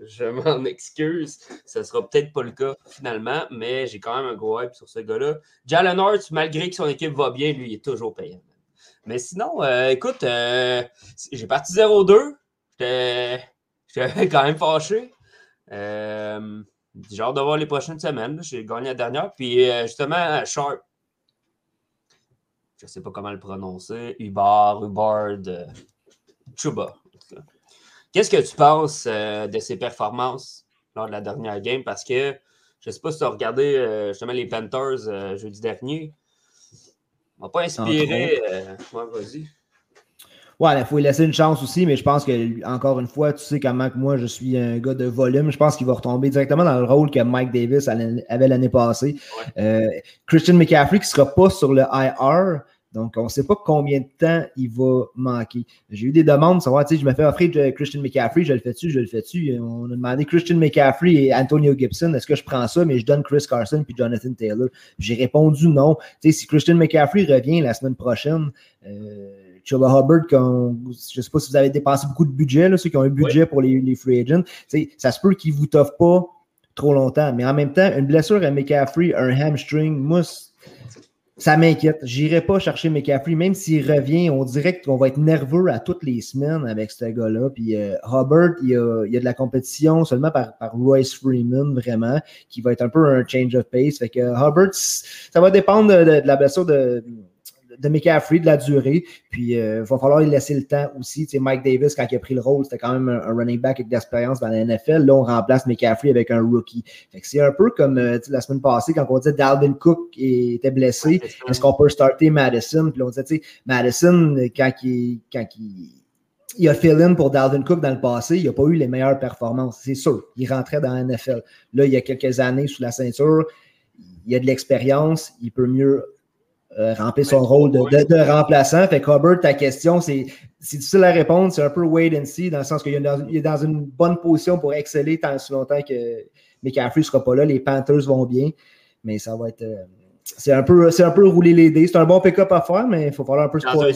je m'en excuse. Ce sera peut-être pas le cas finalement, mais j'ai quand même un gros hype sur ce gars-là. Jalen Hurts, malgré que son équipe va bien, lui, il est toujours payant. Mais sinon, euh, écoute, euh, j'ai parti 0-2. J'étais quand même fâché. Euh, j'ai hâte de voir les prochaines semaines. J'ai gagné la dernière. Puis justement, Sharp. Je ne sais pas comment le prononcer. Hubbard, Hubbard, Chuba. Qu'est-ce que tu penses de ses performances lors de la dernière game? Parce que je ne sais pas si tu as regardé justement les Panthers jeudi dernier. M'a pas inspiré. euh, ouais, vas-y. Ouais, il faut lui laisser une chance aussi, mais je pense que, encore une fois, tu sais comment que moi, je suis un gars de volume. Je pense qu'il va retomber directement dans le rôle que Mike Davis avait l'année passée. Euh, Christian McCaffrey qui ne sera pas sur le IR. Donc, on ne sait pas combien de temps il va manquer. J'ai eu des demandes de savoir, tu sais, je me fais offrir de Christian McCaffrey, je le fais-tu, je le fais-tu? On a demandé Christian McCaffrey et Antonio Gibson, est-ce que je prends ça, mais je donne Chris Carson puis Jonathan Taylor. J'ai répondu non. Tu sais, si Christian McCaffrey revient la semaine prochaine, euh, Chuba Hubbard, je ne sais pas si vous avez dépensé beaucoup de budget, là, ceux qui ont un budget pour les, les free agents, tu sais, ça se peut qu'ils ne vous t'offrent pas trop longtemps. Mais en même temps, une blessure à McCaffrey, un hamstring, moi, ça m'inquiète. J'irai pas chercher McCaffrey, même s'il revient, on dirait qu'on va être nerveux à toutes les semaines avec ce gars-là. Puis euh, il y, a, de la compétition seulement par, Royce Freeman, vraiment, qui va être un peu un change of pace. Fait que c- ça va dépendre de, de- de la blessure de, de McCaffrey, de la durée. Puis il va falloir lui laisser le temps aussi. Tu sais, Mike Davis, quand il a pris le rôle, c'était quand même un, un running back avec de l'expérience dans la NFL. Là, on remplace McCaffrey avec un rookie. Fait que c'est un peu comme euh, la semaine passée, quand on disait Dalvin Cook était blessé. Est-ce qu'on peut starter Madison? Puis là, on disait, tu sais, Madison, quand il, quand il, il a fill-in pour Dalvin Cook dans le passé, il n'a pas eu les meilleures performances. C'est sûr. Il rentrait dans la NFL. Là, il y a quelques années sous la ceinture, il a de l'expérience, il peut mieux euh, remplir son Ouais, rôle de, ouais. de- de remplaçant. Fait que Hubbard, ta question, c'est difficile à répondre. C'est un peu wait and see, dans le sens qu'il est est dans une bonne position pour exceller tant si longtemps que McCaffrey ne sera pas là. Les Panthers vont bien, mais ça va être. euh, c'est un, peu, un peu rouler les dés. C'est un bon pick-up à faire, mais il faut falloir un peu un se doigts.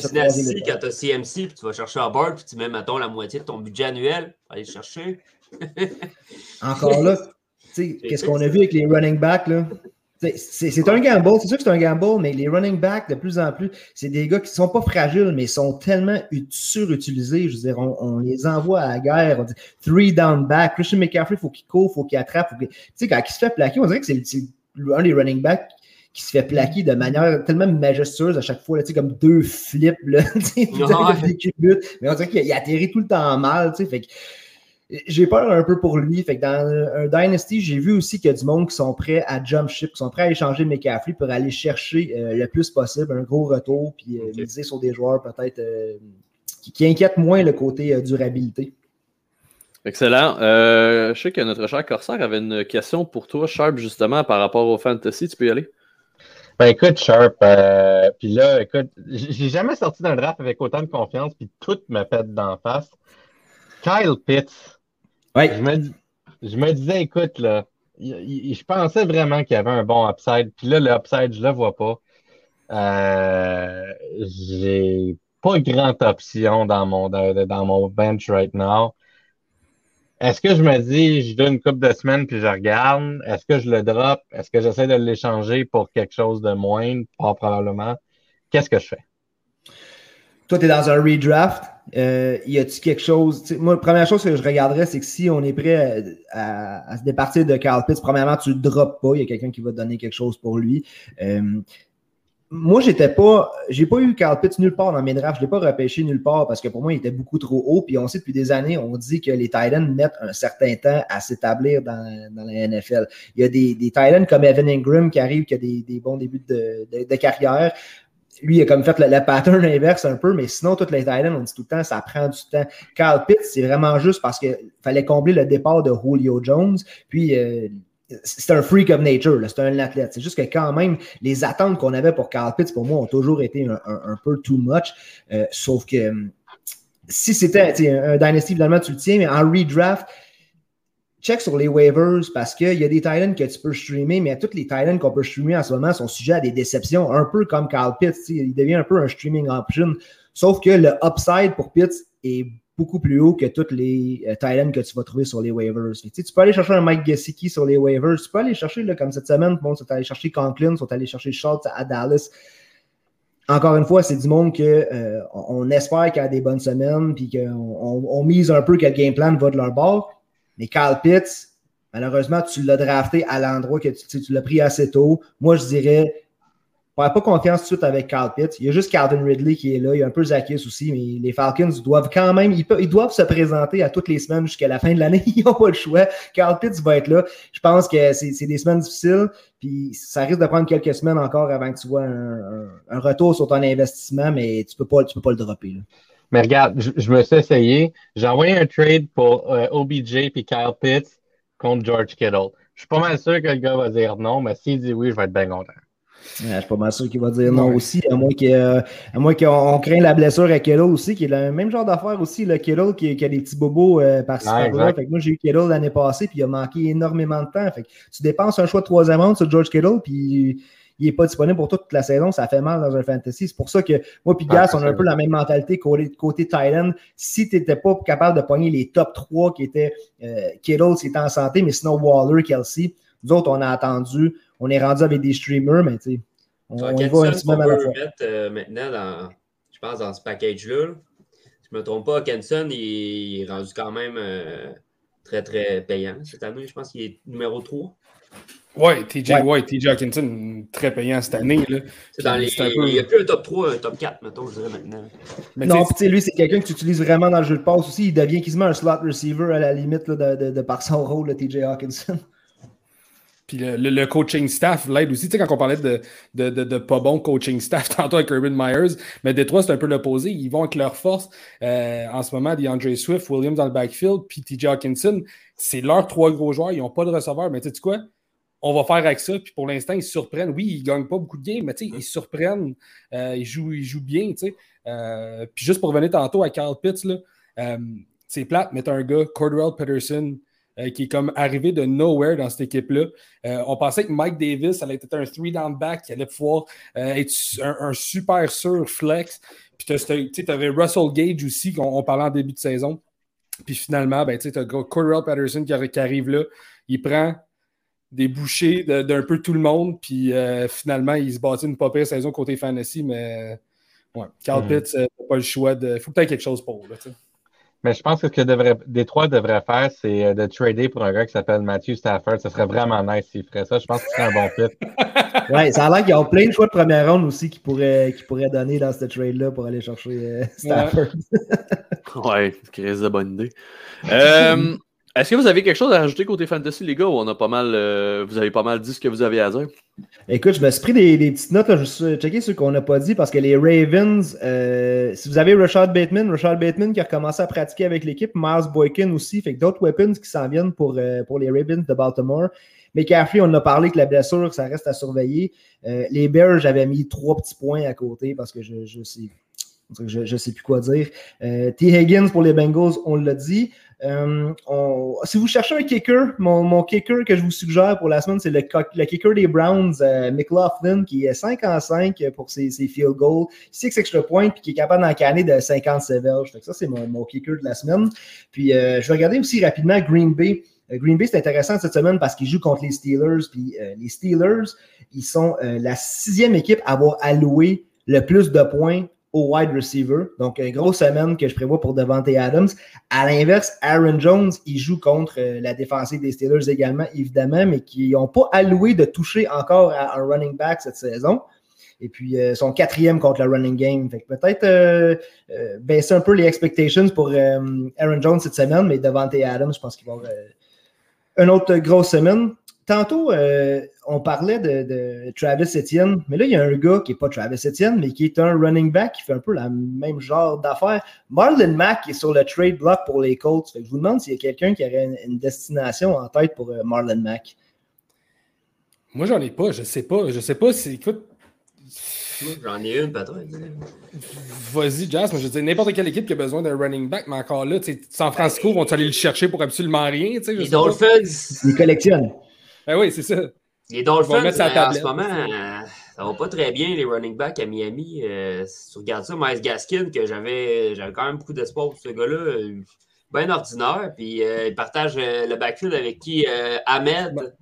quand tu as CMC, puis tu vas chercher un board, puis tu mets, mettons, la moitié de ton budget annuel, aller le chercher. Encore là, tu sais, C'est qu'est-ce qu'on a vu avec les running backs, là? C'est un gamble, c'est sûr que c'est un gamble, mais les running backs, de plus en plus, c'est des gars qui ne sont pas fragiles, mais sont tellement ut- surutilisés. Je veux dire, on, on les envoie à la guerre. On dit three down back. Christian McCaffrey, il faut qu'il court, il faut qu'il attrape. faut qu'il- Tu sais, quand il se fait plaquer, on dirait que c'est un des running backs qui se fait plaquer de manière tellement majestueuse à chaque fois, là, tu sais, comme deux flips, là, tout des mais on dirait qu'il il atterrit tout le temps mal, tu sais, fait que j'ai peur un peu pour lui. Fait que dans un Dynasty, j'ai vu aussi qu'il y a du monde qui sont prêts à jump ship, qui sont prêts à échanger McCaffrey pour aller chercher euh, le plus possible un gros retour, puis euh, miser sur des joueurs peut-être euh, qui, qui inquiètent moins le côté euh, durabilité. Excellent. Euh, je sais que notre cher Corsair avait une question pour toi, Sharp, justement, par rapport au fantasy. Tu peux y aller? Ben écoute, Sharp, euh, puis là, écoute, j'ai jamais sorti d'un draft avec autant de confiance, puis tout me fait d'en face. Kyle Pitts, Ouais. je me, dis- je me disais, écoute, là, je pensais vraiment qu'il y avait un bon upside, puis là, le upside, je le vois pas. Euh, j'ai pas grande option dans mon, dans, mon bench right now. Est-ce que je me dis, je donne une couple de semaines puis je regarde? Est-ce que je le drop? Est-ce que j'essaie de l'échanger pour quelque chose de moindre? Pas probablement. Qu'est-ce que je fais? Toi, tu es dans un redraft. Euh, y a-tu quelque chose? Moi, la première chose que je regarderais, c'est que si on est prêt à, se départir de Carl Pitts, premièrement, tu le drops pas. Il y a quelqu'un qui va te donner quelque chose pour lui. Euh, moi, j'étais pas. J'ai pas eu Carl Pitts nulle part dans mes drafts. Je l'ai pas repêché nulle part parce que pour moi, il était beaucoup trop haut. Puis on sait depuis des années, on dit que les Titans mettent un certain temps à s'établir dans, la NFL. Il y a des, des Titans comme Evan Ingram qui arrivent, qui a des, bons débuts de carrière lui, il a comme fait le, pattern inverse un peu, mais sinon, toutes les Titans, on dit tout le temps, ça prend du temps. Carl Pitts, c'est vraiment juste parce qu'il fallait combler le départ de Julio Jones, puis euh, c'est un freak of nature, c'est un athlète. C'est juste que quand même, les attentes qu'on avait pour Carl Pitts, pour moi, ont toujours été un, peu too much, Euh, sauf que si c'était un, Dynasty, évidemment, tu le tiens, mais en redraft, check sur les waivers parce qu'il y a des Titans que tu peux streamer, mais tous les Titans qu'on peut streamer en ce moment sont sujets à des déceptions, un peu comme Carl Pitts. Il devient un peu un streaming option. Sauf que le upside pour Pitts est beaucoup plus haut que tous les euh, que tu vas trouver sur les waivers. Tu peux aller chercher un Mike Gesicki sur les waivers. Tu peux aller chercher, là, comme cette semaine, bon, sont allés chercher Conklin, sont allés chercher Schultz à Dallas. encore une fois, c'est du monde que euh, espère qu'il y a des bonnes semaines, puis qu'on on, on mise un peu que le game plan va de leur bord. Mais Carl Pitts, malheureusement, tu l'as drafté à l'endroit que tu, tu l'as pris assez tôt. Moi, je dirais, pas pas confiance tout de suite avec Carl Pitts. Il y a juste Calvin Ridley qui est là. Il y a un peu Zacchaeus aussi, mais les Falcons doivent quand même, ils, doivent se présenter à toutes les semaines jusqu'à la fin de l'année. Ils n'ont pas le choix. Carl Pitts va être là. Je pense que c'est des semaines difficiles. Puis ça risque de prendre quelques semaines encore avant que tu vois un, retour sur ton investissement, mais tu peux pas, peux pas le dropper. Là. Mais regarde, je, je, me suis essayé. J'ai envoyé un trade pour euh, OBJ et Kyle Pitts contre George Kittle. Je suis pas mal sûr que le gars va dire non, mais s'il dit oui, je vais être bien content. Ouais, je suis pas mal sûr qu'il va dire non aussi, à moins qu'on craint la blessure à Kittle aussi, qui est le même genre d'affaire aussi, le Kittle qui, qui, a des petits bobos euh, par-ci Ouais, par-là. exact. Fait que moi, j'ai eu Kittle l'année passée, puis il a manqué énormément de temps. Fait que tu dépenses un choix de troisième ronde sur George Kittle, puis il n'est pas disponible pour toute la saison, ça fait mal dans un fantasy. C'est pour ça que moi puis Ah, Gas, on a un peu la même mentalité côté, côté Thailand. Si tu n'étais pas capable de pogner les top 3 qui étaient euh, Kittle, qui était en santé, mais sinon Waller, Kelsey, nous autres, on a attendu, on est rendu avec des streamers, mais tu sais, on, on y va un petit on peu à la peut fois. mettre euh, maintenant dans, je pense, dans ce package-là. Si je ne me trompe pas, Kenson, il, il est rendu quand même euh, très, très payant cette année. Je pense qu'il est numéro 3. Ouais, TJ, Ouais. ouais. TJ Hawkinson, très payant cette année. Là. C'est dans les, C'est un peu- Il n'y a plus un top 3, un top 4, mettons, je dirais maintenant. Mais Non, puis lui, c'est quelqu'un que tu utilises vraiment dans le jeu de passe aussi. Il devient quasiment un slot receiver à la limite là, de, de, de par son rôle, le TJ Hawkinson. Puis le, le- le coaching staff l'aide aussi. Tu sais, quand on parlait de, de, de, de pas bon coaching staff tantôt avec Urban Myers, mais Détroit, c'est un peu l'opposé. Ils vont avec leur force. Euh, en ce moment, DeAndre Swift, Williams dans le backfield, puis TJ Hawkinson, c'est leurs trois gros joueurs. Ils n'ont pas de receveur. Mais tu sais quoi? On va faire avec ça. Puis pour l'instant, ils se surprennent. Oui, ils ne gagnent pas beaucoup de games, mais tu ils se surprennent. Euh, ils, jouent, ils jouent bien. tu. Euh, puis juste pour revenir tantôt à Carl Pitts, euh, c'est plate, mais t'as un gars, Cordell Peterson, qui est comme arrivé de nowhere dans cette équipe-là. On pensait que Mike Davis allait être un three-down back qui allait pouvoir être un, un super sûr flex. Puis tu avais Russell Gage aussi, qu'on on parlait en début de saison. Puis finalement, ben, tu as Cordell Patterson qui, qui arrive là. Il prend des bouchées de- d'un peu tout le monde. Puis euh, finalement, il se bâtit une pas pire saison côté fantasy. Mais ouais, Carl Mhm. Pitts, euh, t'as pas le choix de. faut peut-être quelque chose pour. Là. Mais je pense que ce que devrait, Détroit devrait faire, c'est euh, de trader pour un gars qui s'appelle Matthew Stafford. Ce serait vraiment nice s'il ferait ça. Je pense que ce serait un bon fit. Ouais, ça a l'air qu'ils ont plein de choix de première ronde aussi qu'ils pourraient, qu'ils pourraient donner dans ce trade-là pour aller chercher euh, Stafford. Ouais, crise de bonne idée. Euh, Est-ce que vous avez quelque chose à rajouter côté fantasy, les gars, ou on a pas mal, euh, vous avez pas mal dit ce que vous avez à dire? Écoute, je me suis pris des, petites notes, là, je suis checké ceux qu'on n'a pas dit parce que les Ravens, euh, si vous avez Rashad Bateman, Rashad Bateman qui a recommencé à pratiquer avec l'équipe, Miles Boykin aussi, fait que d'autres weapons qui s'en viennent pour, euh, pour les Ravens de Baltimore. Mais Caffrey, on a parlé que la blessure, ça reste à surveiller. Les Bears, j'avais mis trois petits points à côté parce que je, je sais. Je ne sais plus quoi dire. T. Higgins pour les Bengals, on l'a dit. Euh, si vous cherchez un kicker, mon, kicker que je vous suggère pour la semaine, c'est le, kicker des Browns, euh, McLaughlin, qui est 5 en 5 pour ses, field goals, 6 extra points, puis qui est capable d'encanner de 57 verges. Ça, c'est mon, kicker de la semaine. Puis euh, je vais regarder aussi rapidement Green Bay. Green Bay, c'est intéressant cette semaine parce qu'ils jouent contre les Steelers. Puis les Steelers, ils sont la sixième équipe à avoir alloué le plus de points au wide receiver. Donc, une grosse semaine que je prévois pour Devante Adams. À l'inverse, Aaron Jones, il joue contre euh, la défensive des Steelers également, évidemment, mais qui n'ont pas alloué de toucher encore à un running back cette saison. Et puis, euh, son quatrième contre le running game. Fait peut-être euh, baisser un peu les expectations pour Aaron Jones cette semaine, mais Devante Adams, je pense qu'il va avoir une autre grosse semaine. Tantôt, euh, on parlait de, de Travis Etienne, mais là, il y a un gars qui n'est pas Travis Etienne, mais qui est un running back qui fait un peu le même genre d'affaires. Marlon Mack est sur le trade block pour les Colts. Fait que je vous demande s'il y a quelqu'un qui aurait une, une destination en tête pour euh, Marlon Mack. Moi, j'en ai pas. Je sais pas. Je sais pas si. Écoute, J'en ai une, peut-être. vas-y, Jazz. Je veux dire, n'importe quelle équipe qui a besoin d'un running back, mais encore là, tu sais, San Francisco vont aller le chercher pour absolument rien. je Les. Dolphins, Il collectionne. Ben oui, c'est ça. les Dolphins euh, en ce moment, euh, ça va pas très bien, les running backs à Miami. Euh, si tu regardes ça, Miles Gaskin, que j'avais quand même beaucoup d'espoir pour ce gars-là, bien ordinaire. Puis euh, il partage le backfield avec qui Ahmed.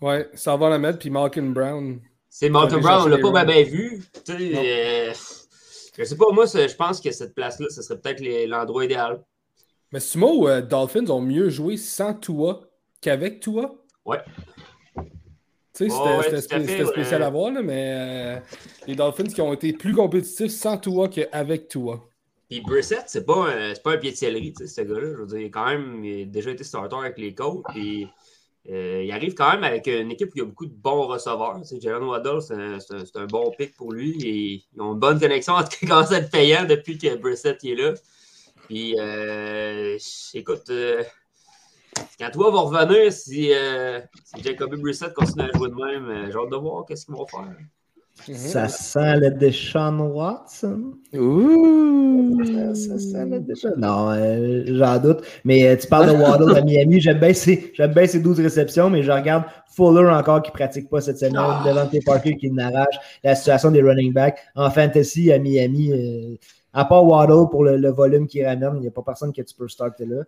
Ouais, ça va mettre, puis Malcolm Brown. C'est Aller Brown, on l'a pas bien vu. Tu sais, je sais pas, moi, je pense que cette place-là, ce serait peut-être l'endroit idéal. Mais Sumo, Dolphins ont mieux joué sans Tua qu'avec Tua? Ouais. Tu sais, Ouais, c'était ouais, tout spé- spécial à voir, là, mais euh, les Dolphins qui ont été plus compétitifs sans Tua qu'avec Tua. Puis Brissett, c'est pas, un- c'est pas un pied de céleri, tu sais, ce gars-là. Je veux dire, quand même, il a déjà été starter avec les Colts. Puis euh, il arrive quand même avec une équipe où il y a beaucoup de bons receveurs. Tu sais, Jalen Waddle, c'est un, c'est un- bon pick pour lui. Et ils ont une bonne connexion entre qui commence à être payant depuis que Brissett est là. Puis euh, écoute, euh, quand toi va revenir, si, euh, si Jacoby Brissett continue à jouer de même, euh, j'ai hâte de voir qu'est-ce qu'ils vont faire. Ça sent le Deshaun Watson. Ouh! Ça, ça sent le Deshaun. Non, euh, j'en doute. Mais euh, tu parles de Waddle à Miami. J'aime bien, ses, j'aime bien ses 12 réceptions, mais je regarde Fuller encore qui ne pratique pas cette semaine. Ah. Devante Parker qui n'arrache. La situation des running backs. En fantasy à Miami, euh, à part Waddle pour le, le volume qu'il ramène, il n'y a pas personne que tu peux starter là.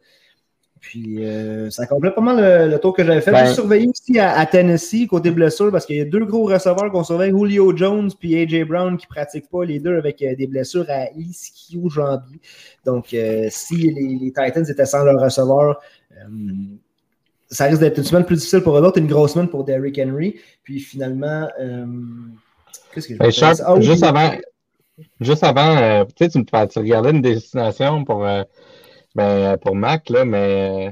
Puis euh, ça complète pas mal le, le tour que j'avais fait. Ben- J'ai surveillé aussi à, à Tennessee côté blessure parce qu'il y a deux gros receveurs qu'on surveille, Julio Jones puis AJ Brown qui pratiquent pas les deux avec euh, des blessures à ischio jambier. Donc euh, si les, les Titans étaient sans leur receveur, ça risque d'être une semaine plus difficile pour eux autres, une grosse semaine pour Derrick Henry. Puis finalement, qu'est-ce que je Ben? Ah oui, juste avant, juste avant tu tu, me- tu regardais une destination pour, ben, pour Mac, là, mais euh,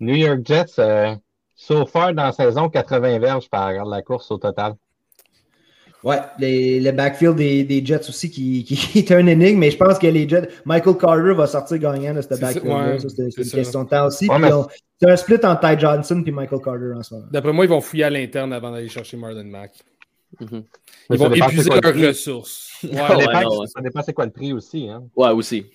New York Jets, euh, so far dans la saison, 80 verges par la course au total. Ouais, les, le backfield des, des Jets aussi qui, qui est un énigme, mais je pense que les Jets, Michael Carter va sortir gagnant de ce ouais, Ça, C'est une ça. question de temps aussi. Ouais, Puis mais- on- C'est un split entre Ty Johnson et Michael Carter en ce moment. D'après moi, ils vont fouiller à l'interne avant d'aller chercher Marlon Mack. Mhm. Ils vont épuiser leurs ressources. Ouais. ça dépend c'est quoi le prix aussi. Hein. Ouais, aussi.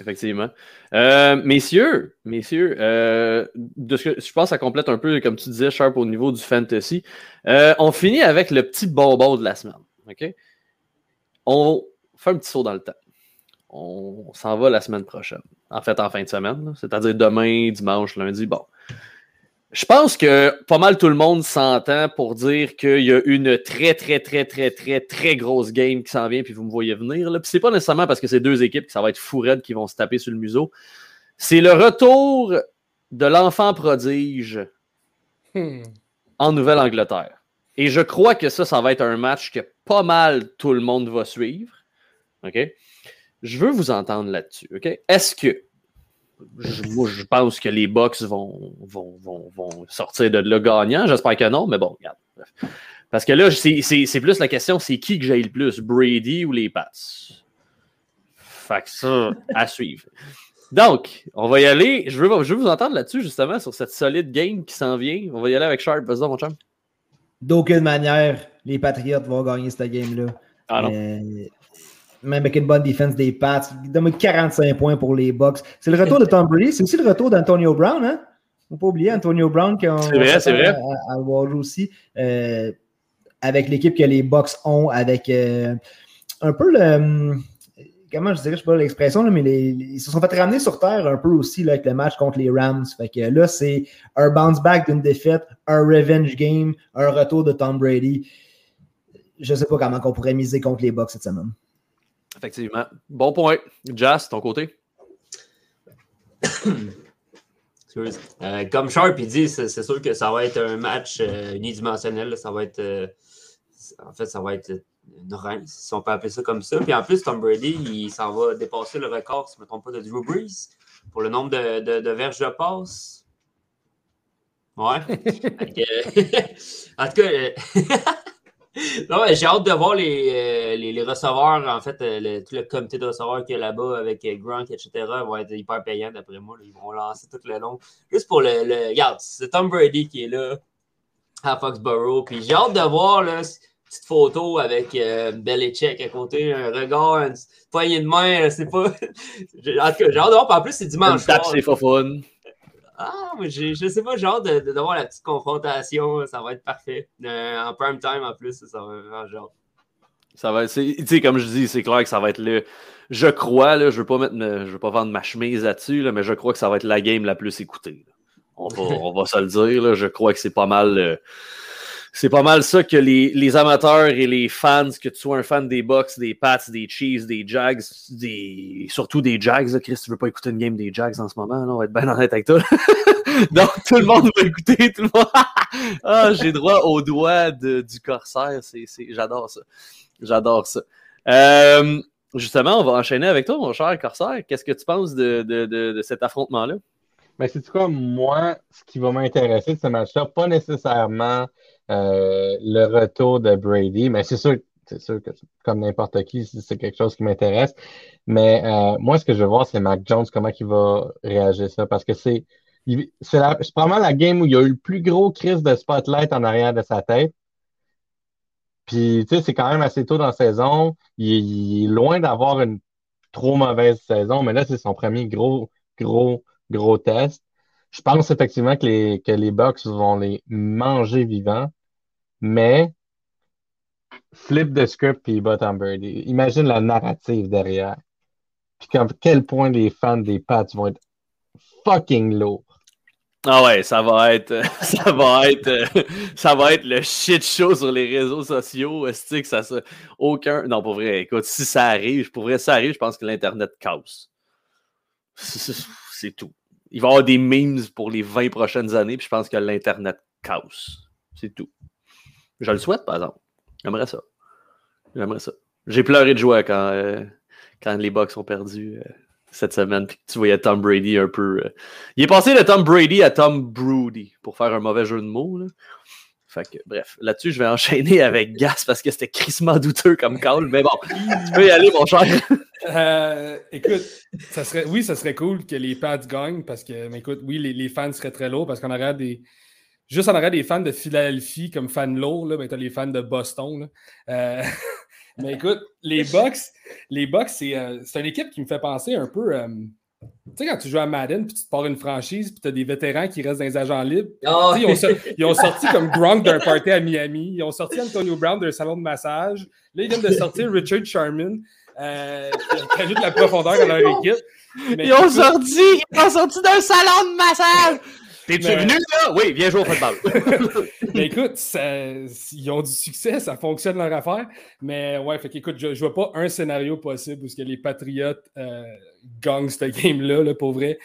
Effectivement. Euh, messieurs, messieurs, euh, de ce que, je pense que ça complète un peu, comme tu disais, Sharp, au niveau du fantasy. Euh, on finit avec le petit bonbon de la semaine. OK? On fait un petit saut dans le temps. On s'en va la semaine prochaine. En fait, en fin de semaine, c'est-à-dire demain, dimanche, lundi. Bon. Je pense que pas mal tout le monde s'entend pour dire qu'il y a une très, très, très, très, très, très grosse game qui s'en vient, puis vous me voyez venir. Là. Puis c'est pas nécessairement parce que c'est deux équipes que ça va être fou raide qui vont se taper sur le museau. C'est le retour de l'enfant prodige en Nouvelle-Angleterre. Et je crois que ça, ça va être un match que pas mal tout le monde va suivre. OK? Je veux vous entendre là-dessus. OK? Est-ce que. Je- moi, je pense que les Bucks vont, vont, vont, vont sortir de là gagnant. J'espère que non, mais bon, regarde. Parce que là, c'est plus la question c'est qui que j'ai le plus, Brady ou les Pats? Fait que ça, à suivre. Donc, on va y aller. Je veux, je veux vous entendre là-dessus, justement, sur cette solide game qui s'en vient. On va y aller avec Sharp. Vas-y, mon chum. D'aucune manière, les Patriots vont gagner cette game-là. Ah non. Euh, même avec une bonne défense des Pats. Donne-moi 45 points pour les Bucks. C'est le retour de Tom Brady. C'est aussi le retour d'Antonio Brown. Hein? Faut pas oublier Antonio Brown qui C'est vrai, c'est vrai. À, à aussi. Euh, avec l'équipe que les Bucks ont, avec euh, un peu le. hum, Comment je dirais, je sais pas l'expression, là, mais les- ils se sont fait ramener sur terre un peu aussi là, avec le match contre les Rams. Fait que là, c'est un bounce back d'une défaite, un revenge game, un retour de Tom Brady. Je sais pas comment on pourrait miser contre les Bucks cette semaine. Effectivement. Bon point. Jazz, ton côté? Euh, comme Sharp il dit, c'est sûr que ça va être un match euh, unidimensionnel. là. Ça va être. euh, en fait, ça va être une reine, si on peut appeler ça comme ça. Puis en plus, Tom Brady, il s'en va dépasser le record, si je ne me trompe pas, de Drew Brees pour le nombre de, de, de verges de passe. Ouais. En tout cas, non, mais j'ai hâte de voir les, euh, les, les receveurs, en fait, euh, le- tout le comité de receveurs qu'il y a là-bas avec euh, Gronk, etc., vont être hyper payants d'après moi. Ils vont lancer tout le long. Juste pour le. le regarde, c'est Tom Brady qui est là à Foxborough. Puis j'ai hâte de voir là, une petite photo avec euh, Belichick à côté, un regard, une poignée de main, c'est pas. J'ai- en tout cas, j'ai hâte de voir. Puis en plus, c'est Une dimanche. tape, soir. c'est fun. Ah, j'ai- je sais pas, hâte de, de, d'avoir la petite confrontation. Ça va être parfait. En prime time en plus, ça va vraiment genre. Ça va, sais, comme je dis, c'est clair que ça va être le. Je crois, là, je veux je veux pas vendre ma chemise là-dessus, là, mais je crois que ça va être la game la plus écoutée. On va, on va se le dire, là, je crois que c'est pas mal. euh, c'est pas mal ça que les, les amateurs et les fans, que tu sois un fan des Bucks, des Pats, des Chiefs, des Jags, des, surtout des Jags. Chris, tu veux pas écouter une game des Jags en ce moment, là, on va être bien honnête avec toi. Donc, tout le monde va écouter, tout le monde. ah, j'ai droit au doigt de, du corsaire. C'est, j'adore ça. J'adore ça. Euh, justement, on va enchaîner avec toi, mon cher corsaire. Qu'est-ce que tu penses de, de, de, de cet affrontement-là? Mais c'est quoi, moi, ce qui va m'intéresser de ce match-là, pas nécessairement euh, le retour de Brady, mais c'est sûr, c'est sûr que comme n'importe qui, c'est quelque chose qui m'intéresse. Mais euh, moi, ce que je veux voir, c'est Mac Jones, comment il va réagir ça, parce que c'est c'est probablement la game où il y a eu le plus gros crise de spotlight en arrière de sa tête. Puis, tu sais, c'est quand même assez tôt dans la saison. Il, est loin d'avoir une trop mauvaise saison, mais là, c'est son premier gros, gros, gros test. Je pense effectivement que les, que les Bucks vont les manger vivants, mais flip the script puis bottom birdie. Imagine la narrative derrière. Puis à quel point les fans des Pats vont être fucking lourds. Ah ouais, ça va être, ça va être, ça va être le shit show sur les réseaux sociaux. Est-ce que ça se, aucun, non pour vrai. Écoute, si ça arrive, pour vrai, ça arrive, je pense que l'internet casse. C'est tout. Il va y avoir des memes pour les 20 prochaines années, puis je pense que l'internet casse. C'est tout. Je le souhaite, par exemple. J'aimerais ça. J'aimerais ça. J'ai pleuré de joie quand, euh, quand les Bucks ont perdu. Euh, cette semaine, puis tu voyais Tom Brady un peu. Euh, il est passé de Tom Brady à Tom Brody pour faire un mauvais jeu de mots. Là. Fait que, bref, là-dessus, je vais enchaîner avec Gas parce que c'était crissement douteux comme call. Mais bon, tu peux y aller, mon cher. Euh, écoute, ça serait, oui, ça serait cool que les Pats gagnent parce que, mais écoute, oui, les, les fans seraient très lourds parce qu'on aurait des. Juste en aurait des fans de Philadelphie comme fans lourds, là, mais t'as les fans de Boston. Là. Euh, mais écoute, les Bucks, les Bucks, euh, c'est une équipe qui me fait penser un peu. Tu sais, quand tu joues à Madden, puis tu te pars une franchise, puis tu as des vétérans qui restent dans les agents libres. Oh. Ils, ont, ils, ont, sorti comme Gronk d'un party à Miami. Ils ont sorti Antonio Brown d'un salon de massage. Là, ils viennent de sortir Richard Sherman. Euh, qui ajoute de la profondeur à leur équipe. ils ont sorti, ils ont sorti d'un salon de massage. T'es-tu venu là? Oui, viens jouer au football. mais écoute, ils ont du succès, ça fonctionne leur affaire. Mais ouais, fait qu'écoute, je, ne vois pas un scénario possible où que les Patriots euh, gagnent cette game-là, là, pour vrai.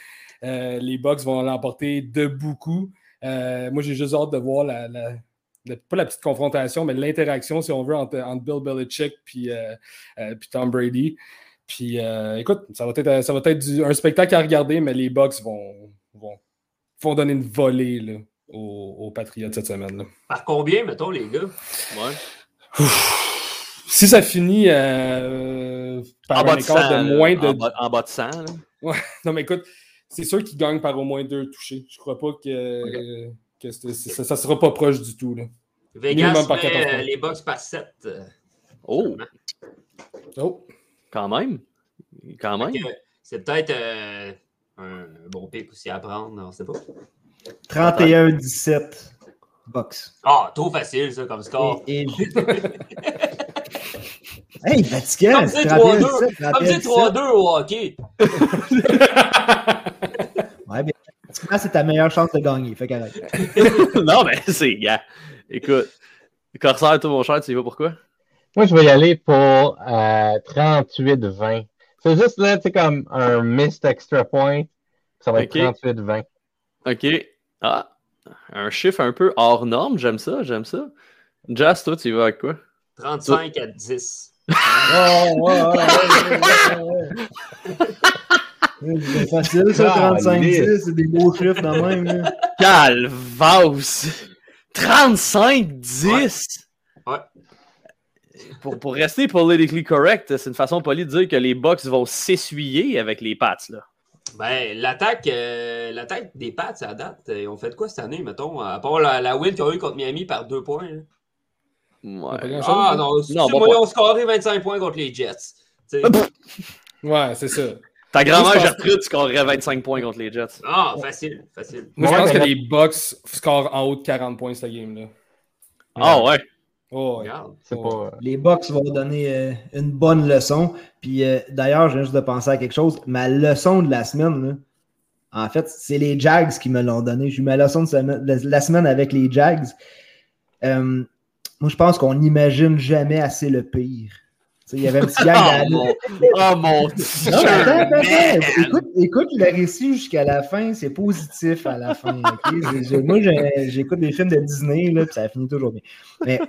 Euh, les Bucks vont l'emporter de beaucoup. Euh, moi, j'ai juste hâte de voir la, pas la petite confrontation, mais l'interaction, si on veut, entre, Bill Belichick et euh, Tom Brady. Puis écoute, ça va être, ça va être un spectacle à regarder, mais les Bucks vont, vont vont donner une volée là, aux, aux, Patriots cette semaine. Là. Par combien, mettons, les gars? Ouais. Si ça finit euh, par un écart de, moins de. En bas, de 100. Là. Ouais. Non, mais écoute, c'est sûr qu'ils gagnent par au moins deux touchés. Je crois pas que, que ça, ça sera pas proche du tout. Là. Vegas par met, les box par 7. Oh! Oh! Quand même. Quand même. C'est peut-être. Euh, un bon pic aussi à prendre, on sait pas. 31-17 box. Ah, trop facile ça comme score. Et, hey, Vatican! Comme c'est 3-2 Comme c'est 3-2 au hockey. ouais, bien. c'est ta meilleure chance de gagner. Fait non, mais c'est, gars. Écoute, Corsair, tout mon cher, tu y vas pourquoi? Moi, je vais y aller pour euh, 38-20. C'est juste là, tu sais, comme un missed extra point. Ça va être 38-20. OK. Ah, un chiffre un peu hors norme. J'aime ça, j'aime ça. Jazz, toi, tu y vas avec quoi? 35 à 10. C'est facile, ça, 35-10. C'est des beaux chiffres dans même. Calvaus! 35-10! ouais pour, pour, rester politically correct, c'est une façon polie de dire que les Bucks vont s'essuyer avec les Pats. Là. Ben, l'attaque, euh, l'attaque des Pats à date, ils ont fait quoi cette année, mettons, à part la, la win qu'ils ont eu contre Miami par deux points? Ouais. Ah non, non bon ils ont scoré 25 points contre les Jets. ouais, c'est ça. Ta grand-mère Gertrude scorerait 25 points contre les Jets. Ah, facile, facile. Moi, je pense que les Bucks scorent en haut de 40 points cette game-là. Ah ouais. Oh, oh. Les Bucks vont donner euh, une bonne leçon. Puis euh, d'ailleurs, j'ai juste de penser à quelque chose. Ma leçon de la semaine, en fait, c'est les Jags qui me l'ont donné. J'ai eu ma leçon de, la semaine avec les Jags. euh, moi, je pense qu'on n'imagine jamais assez le pire. Tu sais, Il y avait un petit gag Oh dans- mon, oh mon Non, Dieu, mais attends, attends. Écoute, écoute le récit jusqu'à la fin, c'est positif à la fin. moi, j'écoute des films de Disney, là, puis ça finit toujours bien. Mais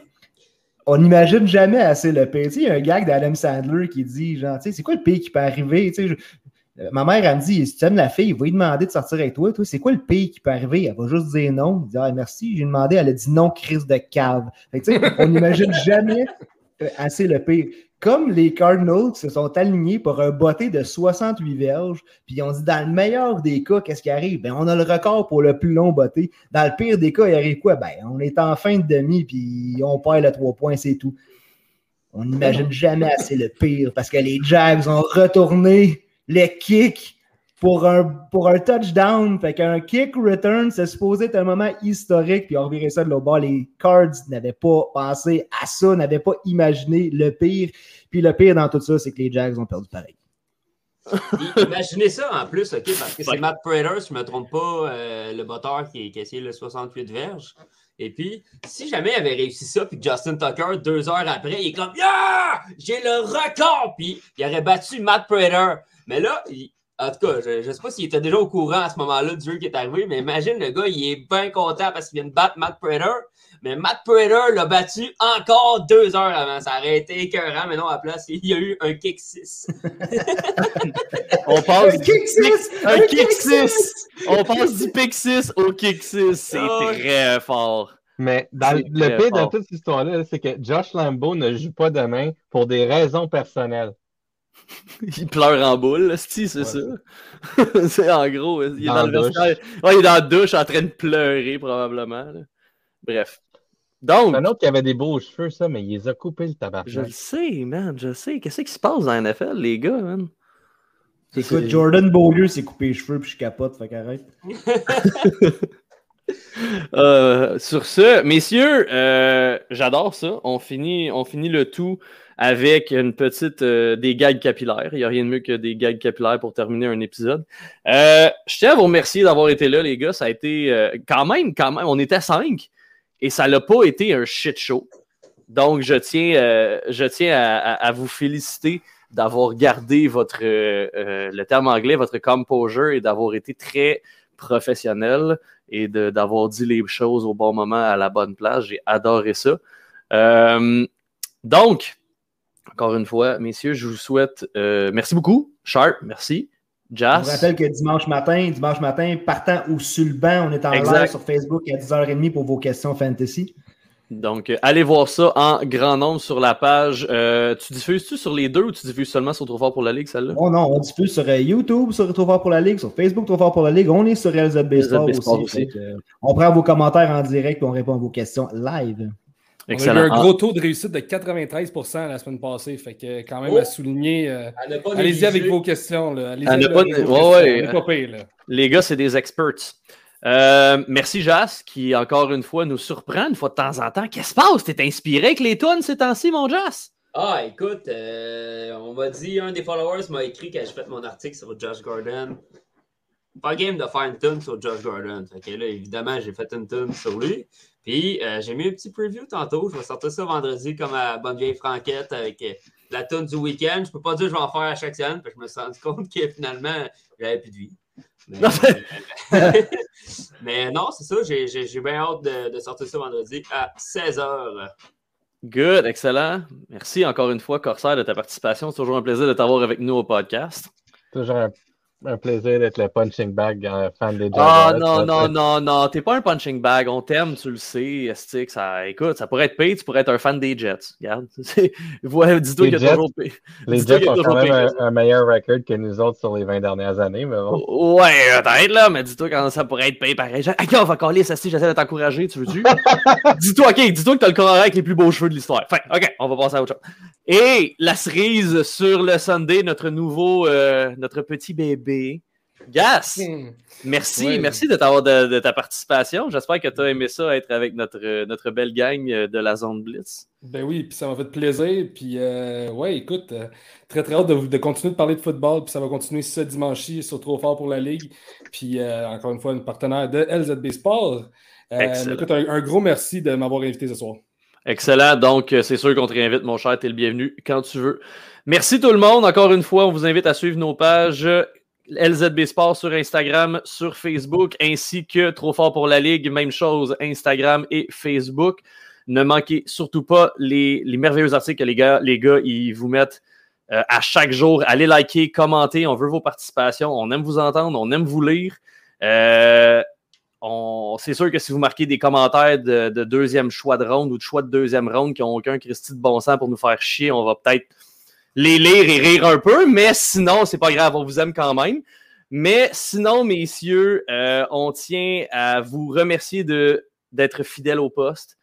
on n'imagine jamais assez le pire. Il y a un gag d'Adam Sandler qui dit, genre, c'est quoi le pire qui peut arriver? Euh, Ma mère, elle me dit, si tu aimes la fille, il va lui demander de sortir avec toi. C'est quoi le pire qui peut arriver? Elle va juste dire non. Il dit, ah, merci, j'ai demandé. Elle a dit non, crise de cave. On n'imagine jamais assez le pire. Comme les Cardinals se sont alignés pour un botté de 68 verges, puis ils ont dit dans le meilleur des cas, qu'est-ce qui arrive? Ben, on a le record pour le plus long botté. Dans le pire des cas, il arrive quoi? Ben, on est en fin de demi, puis on perd le 3 points, c'est tout. On n'imagine jamais assez le pire parce que les Jags ont retourné les kicks pour un, pour un touchdown. Fait qu'un kick return, c'est supposé être un moment historique, puis on revirait ça de l'autre bord. Les Cards n'avaient pas pensé à ça, n'avaient pas imaginé le pire. Puis le pire dans tout ça, c'est que les Jags ont perdu pareil. I- Imaginez ça en plus, OK, parce que c'est Matt Prater, si je ne me trompe pas, euh, le botteur qui, qui a essayé le 68 verges. Et puis, si jamais il avait réussi ça, puis Justin Tucker, deux heures après, il est comme Yeah! J'ai le record! Puis il aurait battu Matt Prater. Mais là, il- en tout cas, je ne sais pas s'il était déjà au courant à ce moment-là du jeu qui est arrivé, mais imagine le gars, il est bien content parce qu'il vient de battre Matt Prater. Mais Matt Prater l'a battu encore deux heures avant. Ça aurait été écœurant, mais non, à la place, il y a eu un kick 6. On passe Un du kick six! un Un kick kick 6. On passe du pick 6 au kick 6. C'est Oh. très fort. Mais dans le pire de toute cette histoire-là, c'est que Josh Lambeau ne joue pas demain pour des raisons personnelles. Il pleure en boule, c'est c'est ça. c'est en gros, il est Dans le douche. vestiaire. Ouais, il est dans la douche en train de pleurer, probablement. là. Bref. Donc, Un autre qui avait des beaux cheveux, ça, mais il les a coupés, le tabac. je le sais, man, je sais. Qu'est-ce qui se passe dans la NFL, les gars, man? Écoute, Jordan Beaulieu s'est coupé les cheveux, puis je capote, fait qu'arrête. Euh, sur ce, messieurs, euh, j'adore ça. On finit, le tout avec une petite euh, des gags capillaires. Il n'y a rien de mieux que des gags capillaires pour terminer un épisode. Je tiens à vous remercier d'avoir été là, les gars. Ça a été quand même, quand même, on était cinq et ça n'a pas été un shit show. Donc, je tiens, à, à- vous féliciter d'avoir gardé votre, le terme anglais, votre composure et d'avoir été très professionnel et d'avoir dit les choses au bon moment à la bonne place. J'ai adoré ça. Euh, donc, encore une fois, messieurs, je vous souhaite euh, merci beaucoup. Sharp, merci. Je vous rappelle que dimanche matin, dimanche matin, partant ou sur le banc, on est en Exact. live sur Facebook à 10h30 pour vos questions fantasy. Donc, euh, allez voir ça en grand nombre sur la page. Euh, tu diffuses-tu sur les deux ou tu diffuses seulement sur Trop fort pour la Ligue, celle-là? Oh non, on diffuse sur euh, YouTube, sur Trop fort pour la Ligue, sur Facebook, Trop fort pour la Ligue. On est sur LZB LZB Sport aussi. euh, on prend vos commentaires en direct et on répond à vos questions live. On a eu Excellent. un gros taux de réussite de 93% la semaine passée. Fait que quand même Oh. à souligner. euh, ne pas Allez-y avec vos questions. Là. Allez-y là, pas- avec vos ouais, questions. ouais. On est pas pire, là. Les gars, c'est des experts. Euh, merci Jas, qui encore une fois nous surprend une fois de temps en temps. Qu'est-ce qui se passe? T'es inspiré avec les tonnes ces temps-ci, mon Jas? Ah, écoute, euh, on m'a dit, un des followers m'a écrit quand j'ai fait mon article sur Josh Gordon. Pas game de faire une tune sur Josh Gordon. Fait que là, évidemment, j'ai fait une tune sur lui. Puis, euh, j'ai mis un petit preview tantôt. Je vais sortir ça vendredi comme à Bonne Vieille Franquette avec la tune du week-end. Je peux pas dire que je vais en faire à chaque semaine. Puis, je me suis rendu compte que finalement, j'avais plus de vie. Mais, mais non, c'est ça. J'ai j'ai- j'ai bien hâte de, de sortir ça vendredi à 16h. Good, excellent. Merci encore une fois, Corsair, de ta participation. C'est toujours un plaisir de t'avoir avec nous au podcast. Toujours un, un plaisir d'être le punching bag euh, fan des Ah non, non, non, non, t'es pas un punching bag, on t'aime, tu le sais, Esti, que ça, écoute, ça pourrait être payé, tu pourrais être un fan des Jets, regarde, ouais, dis-toi qu'il y a toujours payé. Les Jets ont quand même un, un meilleur record que nous autres sur les 20 dernières années, mais bon. Ouais, peut-être là, mais dis-toi quand ça pourrait être payé pareil. Ok, on va coller, ça j'essaie de t'encourager, tu veux-tu? dis-toi, ok, dis-toi que t'as le corps avec les plus beaux cheveux de l'histoire. Enfin, ok, on va passer à autre chose. Et la cerise sur le Sunday, notre nouveau, euh, notre petit bébé. Gas, Hmm. merci, merci de, t'avoir de, de ta participation. J'espère que tu as aimé ça, être avec notre, notre belle gang de la zone Blitz. Ben oui, puis ça m'a fait plaisir. Puis euh, ouais, écoute, euh, très très hâte de, de continuer de parler de football. Puis ça va continuer ce dimanche-ci sur Trop fort pour la Ligue. Puis euh, encore une fois, un partenaire de LZB Sport. Excellent. écoute, un, un gros merci de m'avoir invité ce soir. Excellent. Donc, c'est sûr qu'on te réinvite, mon cher. Tu es le bienvenu quand tu veux. Merci tout le monde. Encore une fois, on vous invite à suivre nos pages LZB Sport sur Instagram, sur Facebook, ainsi que Trop fort pour la Ligue. Même chose, Instagram et Facebook. Ne manquez surtout pas les, les merveilleux articles que les gars, les gars ils vous mettent euh, à chaque jour. Allez liker, commenter. On veut vos participations. On aime vous entendre. On aime vous lire. Euh, c'est sûr que si vous marquez des commentaires de, de deuxième choix de ronde ou de choix de deuxième ronde qui n'ont aucun Christy de bon sens pour nous faire chier, on va peut-être les lire et rire un peu, mais sinon, c'est pas grave, on vous aime quand même. Mais sinon, messieurs, euh, on tient à vous remercier de, d'être fidèles au poste.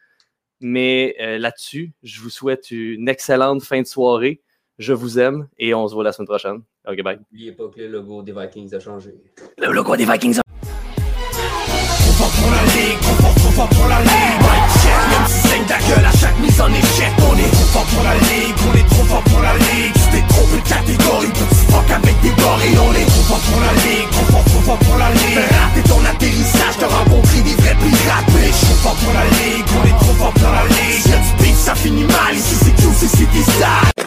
Mais euh, là-dessus, je vous souhaite une excellente fin de soirée. Je vous aime et on se voit la semaine prochaine. OK, bye. N'oubliez pas que le logo des Vikings a changé. Le logo des Vikings Trop fort même saigne ta gueule à chaque mise en échec On est trop fort pour la ligue, on est trop fort pour la ligue T'es trop peu de catégorie, petit fuck avec des gorilles On est trop fort pour la ligue, trop fort, trop fort pour la ligue. Raté ton atterrissage, t'as rencontré des vrais pirates Bitch, trop fort pour la ligue, on est trop fort pour la ligue. Si y'a du ça finit mal, ici c'est QC, c'est des salles